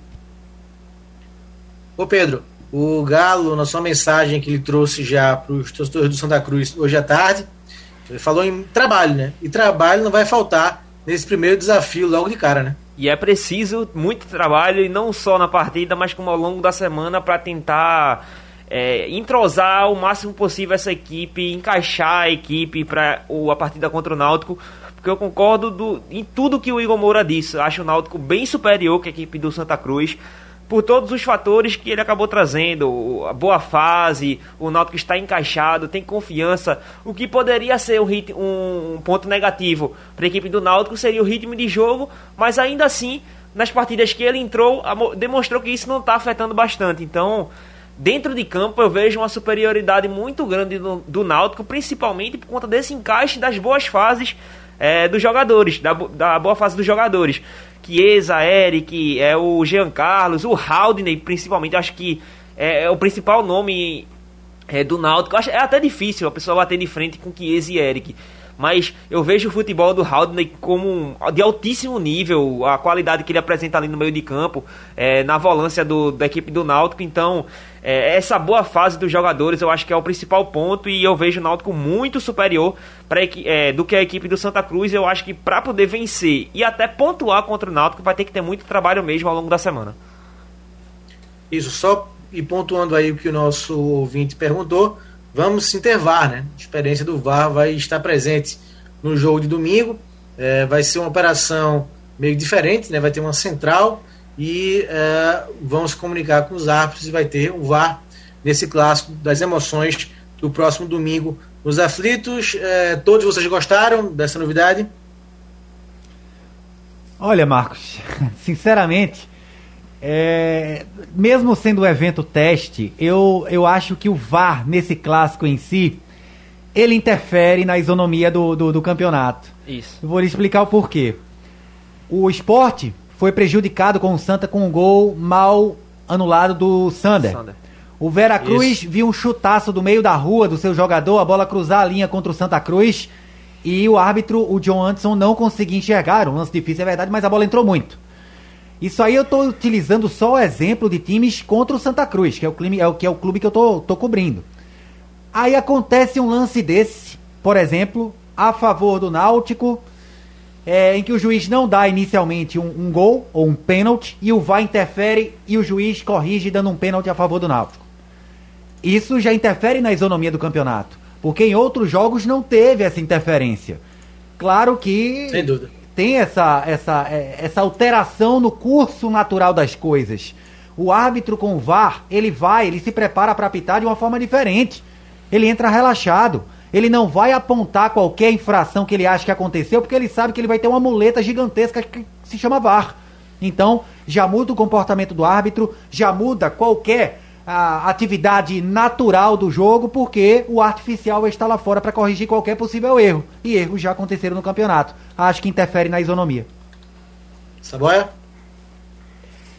Ô Pedro, o Galo, na sua mensagem que ele trouxe já para os torcedores do Santa Cruz hoje à tarde, ele falou em trabalho, né? E trabalho não vai faltar nesse primeiro desafio logo de cara, né? E é preciso muito trabalho, e não só na partida, mas como ao longo da semana, para tentar é, entrosar o máximo possível essa equipe, encaixar a equipe para a partida contra o Náutico. Porque eu concordo do, em tudo que o Igor Moura disse. Acho o Náutico bem superior que a equipe do Santa Cruz por todos os fatores que ele acabou trazendo, a boa fase, o Náutico está encaixado, tem confiança. O que poderia ser um, ritmo, um ponto negativo para a equipe do Náutico seria o ritmo de jogo, mas ainda assim, nas partidas que ele entrou, demonstrou que isso não está afetando bastante. Então, dentro de campo, eu vejo uma superioridade muito grande do, do Náutico, principalmente por conta desse encaixe das boas fases é, dos jogadores, da, da boa fase dos jogadores. Chiesa, Eric, é o Jean Carlos, o Haldney, principalmente, acho que é, é o principal nome é, do Náutico. Acho, é até difícil a pessoa bater de frente com Chiesa e Eric. Mas eu vejo o futebol do Haldney como de altíssimo nível, a qualidade que ele apresenta ali no meio de campo, é, na volância do, da equipe do Náutico. Então, é, essa boa fase dos jogadores eu acho que é o principal ponto e eu vejo o Náutico muito superior pra, é, do que a equipe do Santa Cruz. Eu acho que para poder vencer e até pontuar contra o Náutico vai ter que ter muito trabalho mesmo ao longo da semana. Isso, só e pontuando aí o que o nosso ouvinte perguntou, vamos se intervar, né? A experiência do VAR vai estar presente no jogo de domingo. É, vai ser uma operação meio diferente, né? Vai ter uma central e é, vão se comunicar com os árbitros e vai ter o VAR nesse clássico das emoções do próximo domingo nos aflitos. É, todos vocês gostaram dessa novidade? Olha, Marcos, sinceramente, é, mesmo sendo um evento teste, eu, eu acho que o VAR nesse clássico em si, ele interfere na isonomia do, do, do campeonato. Isso. Eu vou lhe explicar o porquê. O esporte foi prejudicado com o Santa com um gol mal anulado do Sander. Sander. O Vera Cruz Isso. viu um chutaço do meio da rua do seu jogador, a bola cruzar a linha contra o Santa Cruz e o árbitro, o John Anderson, não conseguia enxergar. Um lance difícil, é verdade, mas a bola entrou muito. Isso aí eu estou utilizando só o exemplo de times contra o Santa Cruz, que é o, clube, é o, que é o clube que eu tô, tô cobrindo. Aí acontece um lance desse, por exemplo, a favor do Náutico, é, em que o juiz não dá inicialmente um, um, gol ou um pênalti e o VAR interfere e o juiz corrige dando um pênalti a favor do Náutico. Isso já interfere na isonomia do campeonato, porque em outros jogos não teve essa interferência. Claro que tem essa, essa, é, essa alteração no curso natural das coisas. O árbitro com o VAR, ele vai, ele se prepara para apitar de uma forma diferente. Ele entra relaxado. Ele não vai apontar qualquer infração que ele acha que aconteceu, porque ele sabe que ele vai ter uma muleta gigantesca que se chama VAR. Então, já muda o comportamento do árbitro, já muda qualquer a atividade natural do jogo, porque o artificial está lá fora para corrigir qualquer possível erro. E erros já aconteceram no campeonato. Acho que interfere na isonomia. Saboia?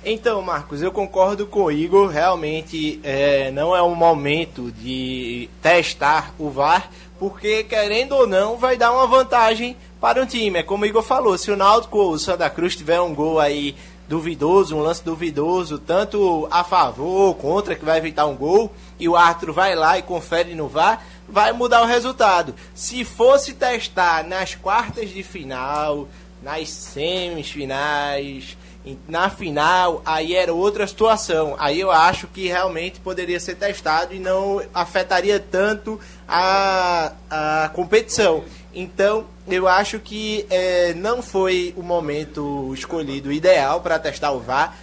Então, Marcos, eu concordo com o Igor. Realmente é, não é um momento de testar o VAR, porque querendo ou não, vai dar uma vantagem para o time. É como o Igor falou: se o Náutico ou o Santa Cruz tiver um gol aí duvidoso, um lance duvidoso, tanto a favor ou contra, que vai evitar um gol, e o árbitro vai lá e confere no VAR, vai mudar o resultado. Se fosse testar nas quartas de final, nas semifinais, na final, aí era outra situação. Aí eu acho que realmente poderia ser testado e não afetaria tanto a, a competição. Então, eu acho que é, não foi o momento escolhido ideal para testar o VAR.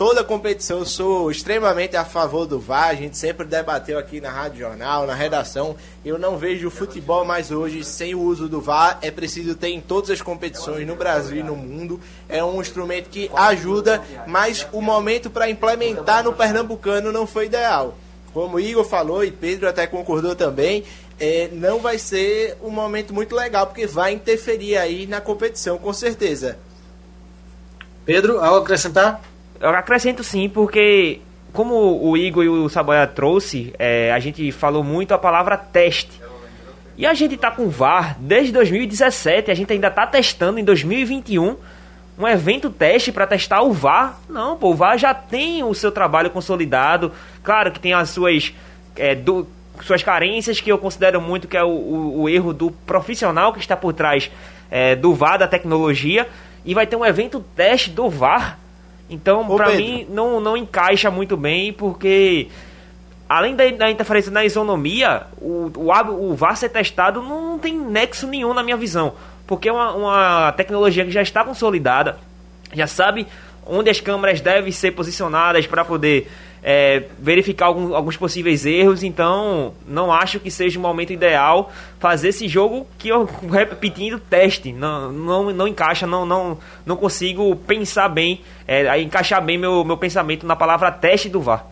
Toda competição eu sou extremamente a favor do VAR, a gente sempre debateu aqui na Rádio Jornal, na redação. Eu não vejo o futebol mais hoje sem o uso do VAR, é preciso ter em todas as competições no Brasil e no mundo. É um instrumento que ajuda, mas o momento para implementar no Pernambucano não foi ideal. Como o Igor falou e Pedro até concordou também, é, não vai ser um momento muito legal, porque vai interferir aí na competição, com certeza. Pedro, algo a acrescentar? Eu acrescento sim, porque como o Igor e o Saboia trouxe, é, a gente falou muito a palavra teste. E a gente tá com VAR desde 2017, a gente ainda tá testando em 2021 um evento teste para testar o VAR. Não, pô, o VAR já tem o seu trabalho consolidado. Claro que tem as suas é, do, suas carências que eu considero muito que é o, o, o erro do profissional que está por trás é, do VAR da tecnologia e vai ter um evento teste do VAR então, para mim, não, não encaixa muito bem, porque além da, da interferência na isonomia, o, o, o VAR ser testado não tem nexo nenhum na minha visão. Porque é uma, uma tecnologia que já está consolidada, já sabe onde as câmeras devem ser posicionadas para poder é, verificar algum, alguns possíveis erros, então não acho que seja o momento ideal fazer esse jogo que eu repetindo teste, não, não, não encaixa, não, não, não consigo pensar bem, é, encaixar bem meu, meu pensamento na palavra teste do VAR.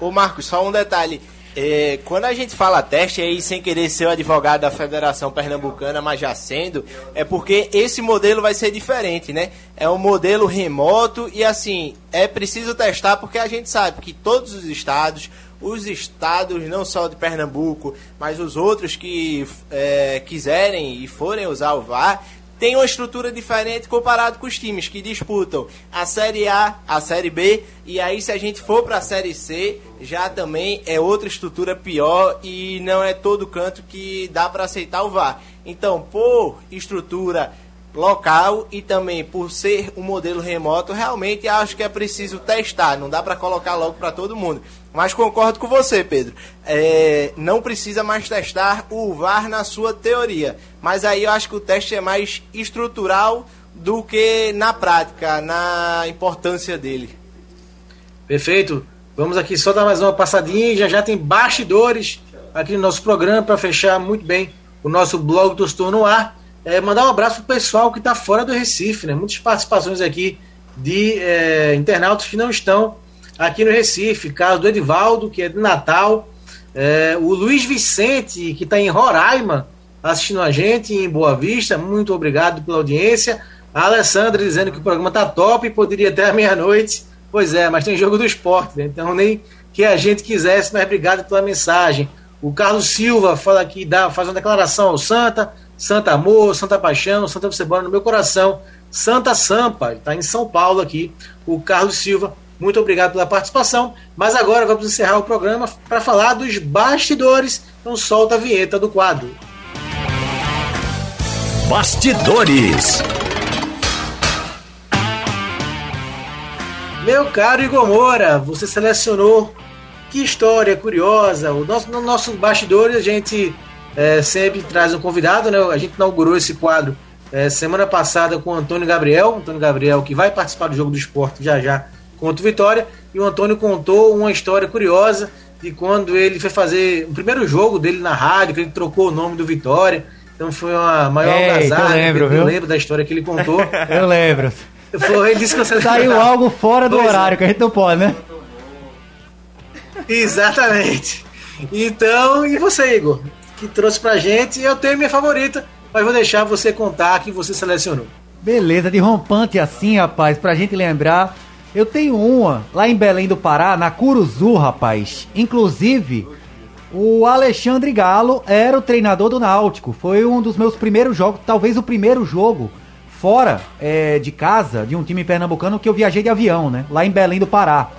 Ô Marcos, só um detalhe. É, quando a gente fala teste aí, sem querer ser o advogado da Federação Pernambucana, mas já sendo, é porque esse modelo vai ser diferente, né? É um modelo remoto e assim, é preciso testar porque a gente sabe que todos os estados, os estados não só de Pernambuco, mas os outros que é, quiserem e forem usar o VAR, tem uma estrutura diferente comparado com os times que disputam a Série A, a Série B, e aí se a gente for para a Série C, já também é outra estrutura pior e não é todo canto que dá para aceitar o VAR. Então, por estrutura local e também por ser um modelo remoto, realmente acho que é preciso testar, não dá para colocar logo para todo mundo. Mas concordo com você, Pedro. É, não precisa mais testar o VAR na sua teoria. Mas aí eu acho que o teste é mais estrutural do que na prática, na importância dele. Perfeito. Vamos aqui só dar mais uma passadinha já já tem bastidores aqui no nosso programa para fechar muito bem o nosso blog do no Ar. É, mandar um abraço pro pessoal que está fora do Recife, né? Muitas participações aqui de é, internautas que não estão aqui no Recife, caso do Edivaldo, que é de Natal, é, o Luiz Vicente, que está em Roraima, assistindo a gente em Boa Vista, muito obrigado pela audiência. A Alessandra dizendo que o programa tá top e poderia até meia-noite. Pois é, mas tem jogo do esporte, né? então nem que a gente quisesse, mas obrigado pela mensagem. O Carlos Silva fala aqui, dá, faz uma declaração ao Santa, Santa Amor, Santa Paixão, Santa Cebola no meu coração, Santa Sampa, está em São Paulo aqui, o Carlos Silva, muito obrigado pela participação. Mas agora vamos encerrar o programa para falar dos bastidores. Então solta a vinheta do quadro. Bastidores. Meu caro Igor Moura, você selecionou que história curiosa. O nosso, no nosso bastidores a gente é, sempre traz um convidado, né? A gente inaugurou esse quadro é, semana passada com o Antônio Gabriel. Antônio Gabriel, que vai participar do jogo do esporte já já contra o Vitória. E o Antônio contou uma história curiosa de quando ele foi fazer o primeiro jogo dele na rádio, que ele trocou o nome do Vitória. Então foi uma maior algazarra. Eu lembro, eu lembro da história que ele contou. eu lembro. Foi, ele disse que você Saiu algo fora do pois é. horário, é. que a gente não pode, né? Exatamente. Então, e você, Igor? Que trouxe pra gente. Eu tenho minha favorita, mas vou deixar você contar que você selecionou. Beleza, de rompante assim, rapaz, pra gente lembrar. Eu tenho uma lá em Belém do Pará, na Curuzu, rapaz. Inclusive, o Alexandre Galo era o treinador do Náutico. Foi um dos meus primeiros jogos, talvez o primeiro jogo fora é, de casa de um time pernambucano que eu viajei de avião, né? Lá em Belém do Pará.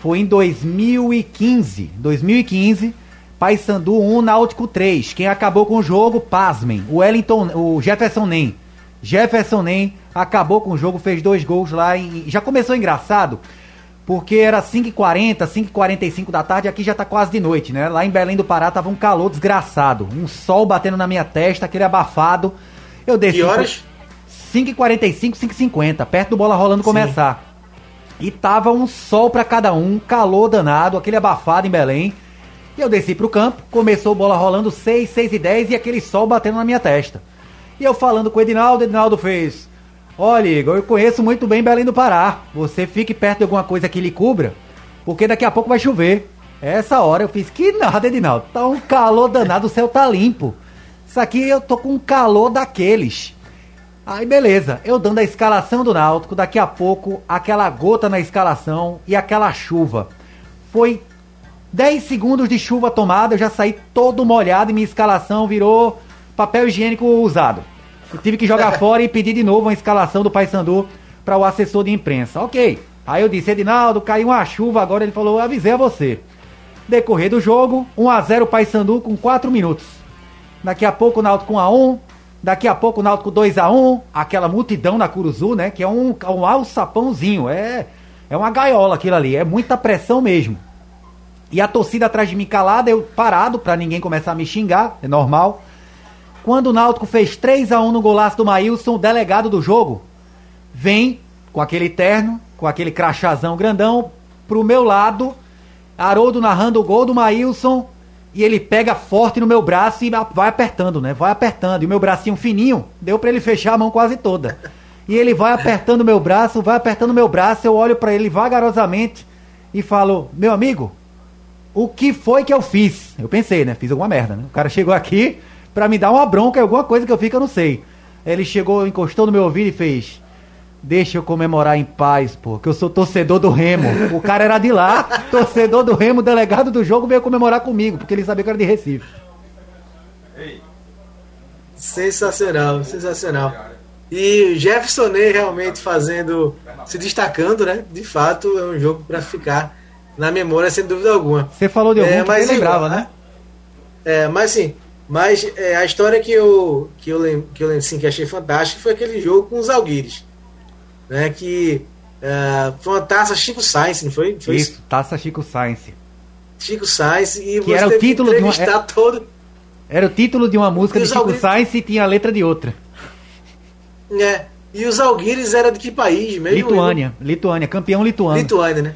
Foi em 2015. 2015, Paysandu 1, Náutico 3. Quem acabou com o jogo, pasmem, o Wellington, o Jefferson Nem. Jefferson Nem acabou com o jogo, fez dois gols lá e já começou engraçado, porque era 5h40, 5h45 da tarde, aqui já tá quase de noite, né? Lá em Belém do Pará tava um calor desgraçado, um sol batendo na minha testa, aquele abafado. Eu desci. Que horas? 5h45, 5h50, perto do bola rolando Sim. começar. E tava um sol para cada um, calor danado, aquele abafado em Belém. E eu desci pro campo, começou bola rolando 6, 6 e 10 e aquele sol batendo na minha testa. E eu falando com o Edinaldo, Edinaldo fez: Olha, Igor, eu conheço muito bem Belém do Pará. Você fique perto de alguma coisa que lhe cubra, porque daqui a pouco vai chover. Essa hora eu fiz: Que nada, Edinaldo. Tá um calor danado, o céu tá limpo. Isso aqui eu tô com um calor daqueles. Aí beleza, eu dando a escalação do Náutico, daqui a pouco aquela gota na escalação e aquela chuva. Foi 10 segundos de chuva tomada, eu já saí todo molhado e minha escalação virou papel higiênico usado. Tive que jogar fora e pedir de novo uma escalação do Paysandu para o assessor de imprensa. Ok. Aí eu disse, Edinaldo, caiu uma chuva agora. Ele falou, avisei a você. Decorrer do jogo, 1 a 0 Paysandu com 4 minutos. Daqui a pouco o Náutico 1 a 1 Daqui a pouco o Náutico 2 a 1 aquela multidão na Curuzu, né? Que é um, um alçapãozinho, é, é uma gaiola aquilo ali, é muita pressão mesmo. E a torcida atrás de mim calada, eu parado para ninguém começar a me xingar, é normal. Quando o Náutico fez 3 a 1 no golaço do Maílson, o delegado do jogo vem com aquele terno, com aquele crachazão grandão, pro meu lado, Haroldo narrando o gol do Maílson, e ele pega forte no meu braço e vai apertando, né? Vai apertando. E o meu bracinho fininho, deu para ele fechar a mão quase toda. E ele vai apertando meu braço, vai apertando meu braço, eu olho para ele vagarosamente e falo: "Meu amigo, o que foi que eu fiz?" Eu pensei, né? Fiz alguma merda, né? O cara chegou aqui para me dar uma bronca, alguma coisa que eu fico, eu não sei. Ele chegou, encostou no meu ouvido e fez: Deixa eu comemorar em paz, pô, que eu sou torcedor do Remo. O cara era de lá, torcedor do Remo, delegado do jogo, veio comemorar comigo, porque ele sabia que eu era de Recife. Sensacional, sensacional. E Jefferson Ney realmente fazendo, se destacando, né? De fato, é um jogo para ficar na memória, sem dúvida alguma. Você falou de algum é, mas, que lembrava, né? É, mas sim, mas é, a história que eu que eu lembro, que eu lembro, sim, que achei fantástico foi aquele jogo com os Alguires né? Que uh, foi uma taça Chico Science, não foi? foi isso, taça Chico Science. Chico Science e que era o título de uma, era, é- todo. Era o título de uma música de Chico Alguires... Science e tinha a letra de outra. É. E os Alguires era de que país mesmo? Lituânia, Lituânia, campeão lituano. Lituânia, né?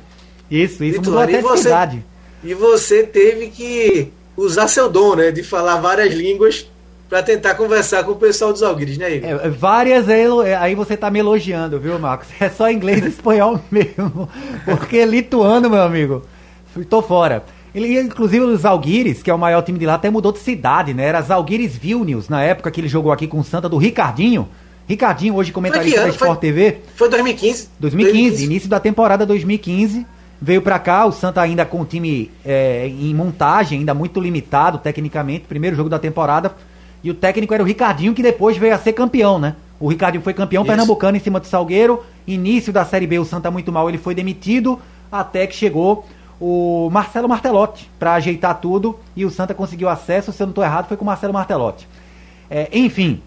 Isso, isso Lituânia. mudou até e cidade. E você teve que usar seu dom, né? De falar várias línguas para tentar conversar com o pessoal dos Alguires, né, Igor? É, várias é, aí você tá me elogiando, viu, Marcos? É só inglês e espanhol mesmo. Porque lituano, meu amigo, tô fora. Ele, inclusive, os Alguires, que é o maior time de lá, até mudou de cidade, né? Era Alguires Vilnius, na época que ele jogou aqui com o Santa do Ricardinho. Ricardinho, hoje comentarista da Sport foi, TV. Foi 2015. 2015. 2015, início da temporada 2015. Veio para cá, o Santa ainda com o time é, em montagem, ainda muito limitado tecnicamente. Primeiro jogo da temporada e o técnico era o Ricardinho, que depois veio a ser campeão, né? O Ricardinho foi campeão Isso. pernambucano em cima do Salgueiro. Início da Série B, o Santa muito mal, ele foi demitido. Até que chegou o Marcelo Martelotti para ajeitar tudo. E o Santa conseguiu acesso. Se eu não estou errado, foi com o Marcelo Martelotti. É, enfim.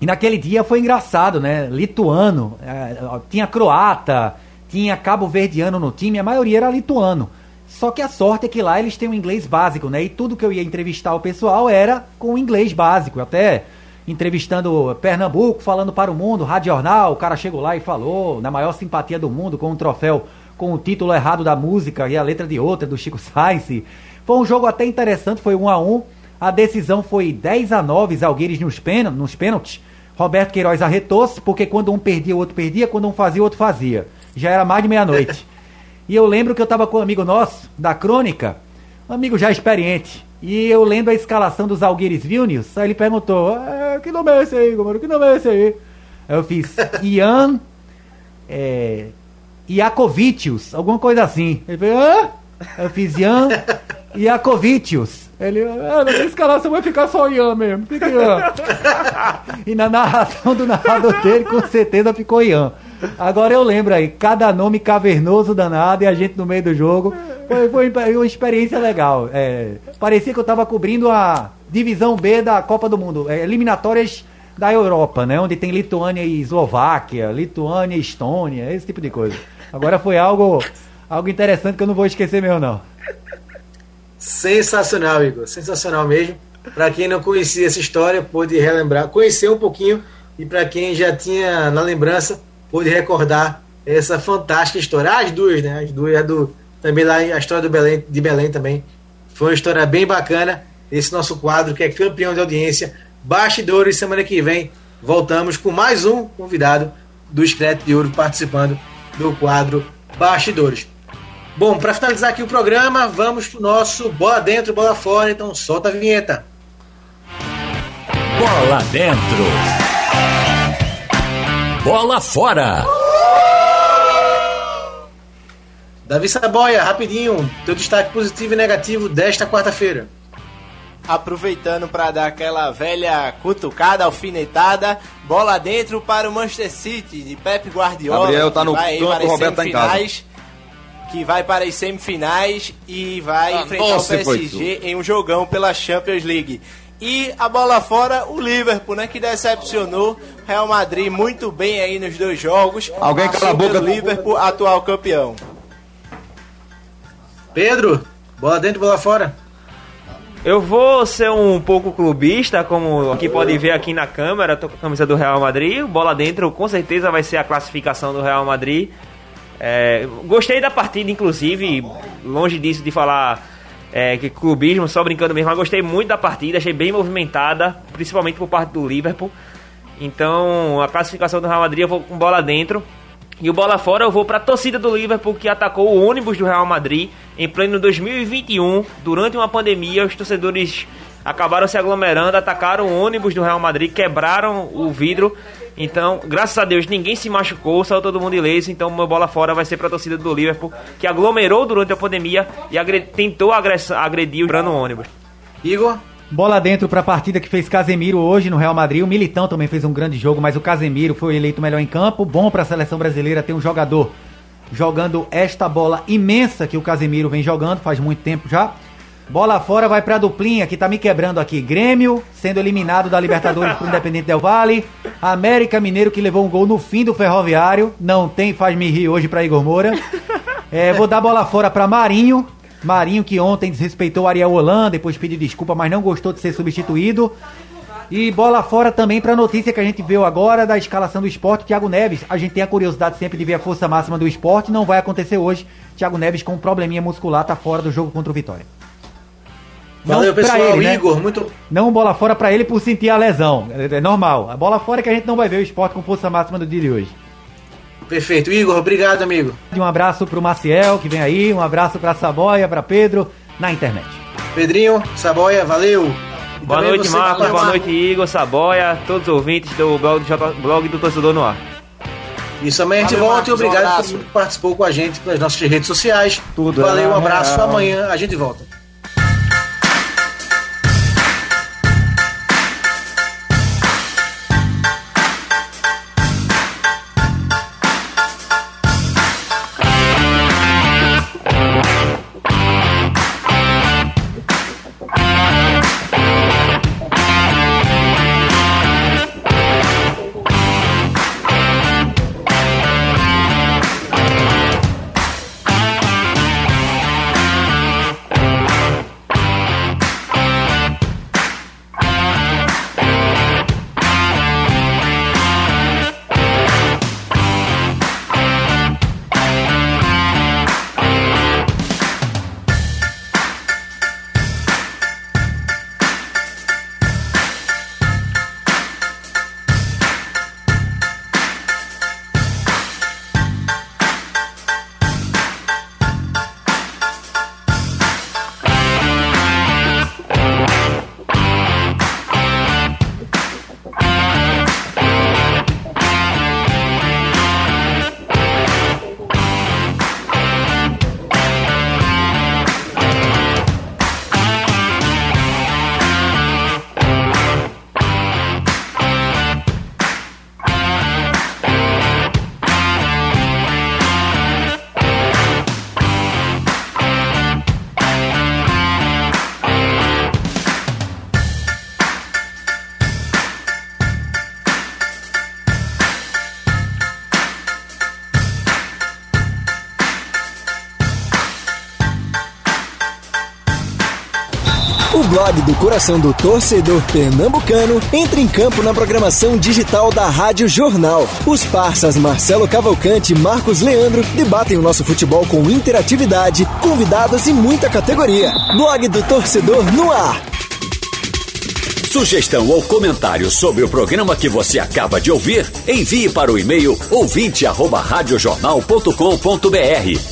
E naquele dia foi engraçado, né? Lituano, é, tinha croata, tinha cabo-verdiano no time, a maioria era lituano. Só que a sorte é que lá eles têm um inglês básico, né? E tudo que eu ia entrevistar o pessoal era com inglês básico. Até entrevistando Pernambuco, falando para o mundo, Rádio Jornal, o cara chegou lá e falou, na maior simpatia do mundo, com um troféu com o título errado da música e a letra de outra, do Chico Sainz. Foi um jogo até interessante, foi 1 a 1 A decisão foi 10 a 9 Alguires nos, nos pênaltis. Roberto Queiroz arretou-se, porque quando um perdia, o outro perdia, quando um fazia, o outro fazia. Já era mais de meia-noite. E eu lembro que eu tava com um amigo nosso, da Crônica, um amigo já experiente. E eu lendo a escalação dos Alguires Vilnius, aí ele perguntou, é, que nome é esse aí, mano? Que nome é esse aí? Aí eu fiz Ian é, Iakovicius, alguma coisa assim. Ele falou, hã? Eu fiz Ian Iakovicius. Ele, ah, na escalação vai ficar só Ian mesmo, fica Ian. e na narração do narrador dele, com certeza ficou Ian. Agora eu lembro aí, cada nome cavernoso danado e a gente no meio do jogo. Foi, foi uma experiência legal. É, parecia que eu estava cobrindo a divisão B da Copa do Mundo, é, eliminatórias da Europa, né? Onde tem Lituânia e Eslováquia, Lituânia e Estônia, esse tipo de coisa. Agora foi algo, algo interessante que eu não vou esquecer mesmo, não. Sensacional, Igor. Sensacional mesmo. Para quem não conhecia essa história, pôde relembrar, conhecer um pouquinho. E para quem já tinha na lembrança, pôde recordar essa fantástica história. As duas, né? As duas, a do, também lá a história do Belém, de Belém também. Foi uma história bem bacana. Esse nosso quadro, que é campeão de audiência, Bastidores. Semana que vem voltamos com mais um convidado do Escrete de Ouro participando do quadro Bastidores. Bom, para finalizar aqui o programa, vamos pro nosso Bola Dentro, Bola Fora. Então solta a vinheta. Bola Dentro. Bola Fora. Davi Saboia, rapidinho, teu destaque positivo e negativo desta quarta-feira. Aproveitando para dar aquela velha cutucada, alfinetada, bola dentro para o Manchester City de Pep Guardiola. Gabriel tá no vai campo, o Roberto tá em casa. Que vai para as semifinais e vai Ah, enfrentar nossa, o PSG em um jogão pela Champions League. E a bola fora, o Liverpool, né? Que decepcionou Real Madrid muito bem aí nos dois jogos. Alguém cala a boca. Liverpool, atual campeão. Pedro, bola dentro, bola fora. Eu vou ser um pouco clubista, como aqui pode ver aqui na câmera, tô com a camisa do Real Madrid. Bola dentro, com certeza vai ser a classificação do Real Madrid. É, gostei da partida, inclusive, longe disso de falar é, que clubismo, só brincando mesmo, mas gostei muito da partida, achei bem movimentada, principalmente por parte do Liverpool. Então, a classificação do Real Madrid eu vou com bola dentro. E o bola fora eu vou para a torcida do Liverpool que atacou o ônibus do Real Madrid em pleno 2021, durante uma pandemia, os torcedores acabaram se aglomerando, atacaram o ônibus do Real Madrid, quebraram o vidro. Então, graças a Deus, ninguém se machucou, saiu todo mundo ileso. Então, meu bola fora vai ser para a torcida do Liverpool, que aglomerou durante a pandemia e agre- tentou agredir o no ônibus. Igor, Bola dentro para a partida que fez Casemiro hoje no Real Madrid. O Militão também fez um grande jogo, mas o Casemiro foi eleito melhor em campo. Bom para a seleção brasileira ter um jogador jogando esta bola imensa que o Casemiro vem jogando faz muito tempo já. Bola fora vai para a duplinha que tá me quebrando aqui. Grêmio sendo eliminado da Libertadores pro Independente Del Vale. América Mineiro que levou um gol no fim do Ferroviário. Não tem faz me rir hoje para Igor Moura. É, vou dar bola fora para Marinho. Marinho que ontem desrespeitou Ariel Holanda, depois pediu desculpa, mas não gostou de ser substituído. E bola fora também para a notícia que a gente viu agora da escalação do esporte, Thiago Neves. A gente tem a curiosidade sempre de ver a força máxima do esporte, não vai acontecer hoje. Thiago Neves com um probleminha muscular tá fora do jogo contra o Vitória. Valeu Não pessoal. ele, né? Igor, muito. Não bola fora para ele por sentir a lesão. É, é normal. A bola fora é que a gente não vai ver o esporte com força máxima do dia de hoje. Perfeito. Igor, obrigado, amigo. Um abraço pro Maciel que vem aí, um abraço pra Saboia, pra Pedro na internet. Pedrinho, Saboia, valeu. E Boa noite, Marcos. Boa noite, Igor, Saboia, todos os ouvintes do blog do, J- blog do Torcedor no Ar. Isso amanhã a gente Valeu, volta e Marcos, um obrigado por mundo que participou com a gente pelas nossas redes sociais. Tudo Valeu, é um abraço. real. Amanhã a gente volta. Do torcedor pernambucano entra em campo na programação digital da Rádio Jornal. Os parças Marcelo Cavalcante e Marcos Leandro debatem o nosso futebol com interatividade, convidados e muita categoria. Blog do torcedor no ar. Sugestão ou comentário sobre o programa que você acaba de ouvir, envie para o e-mail ouvinte@radiojornal.com.br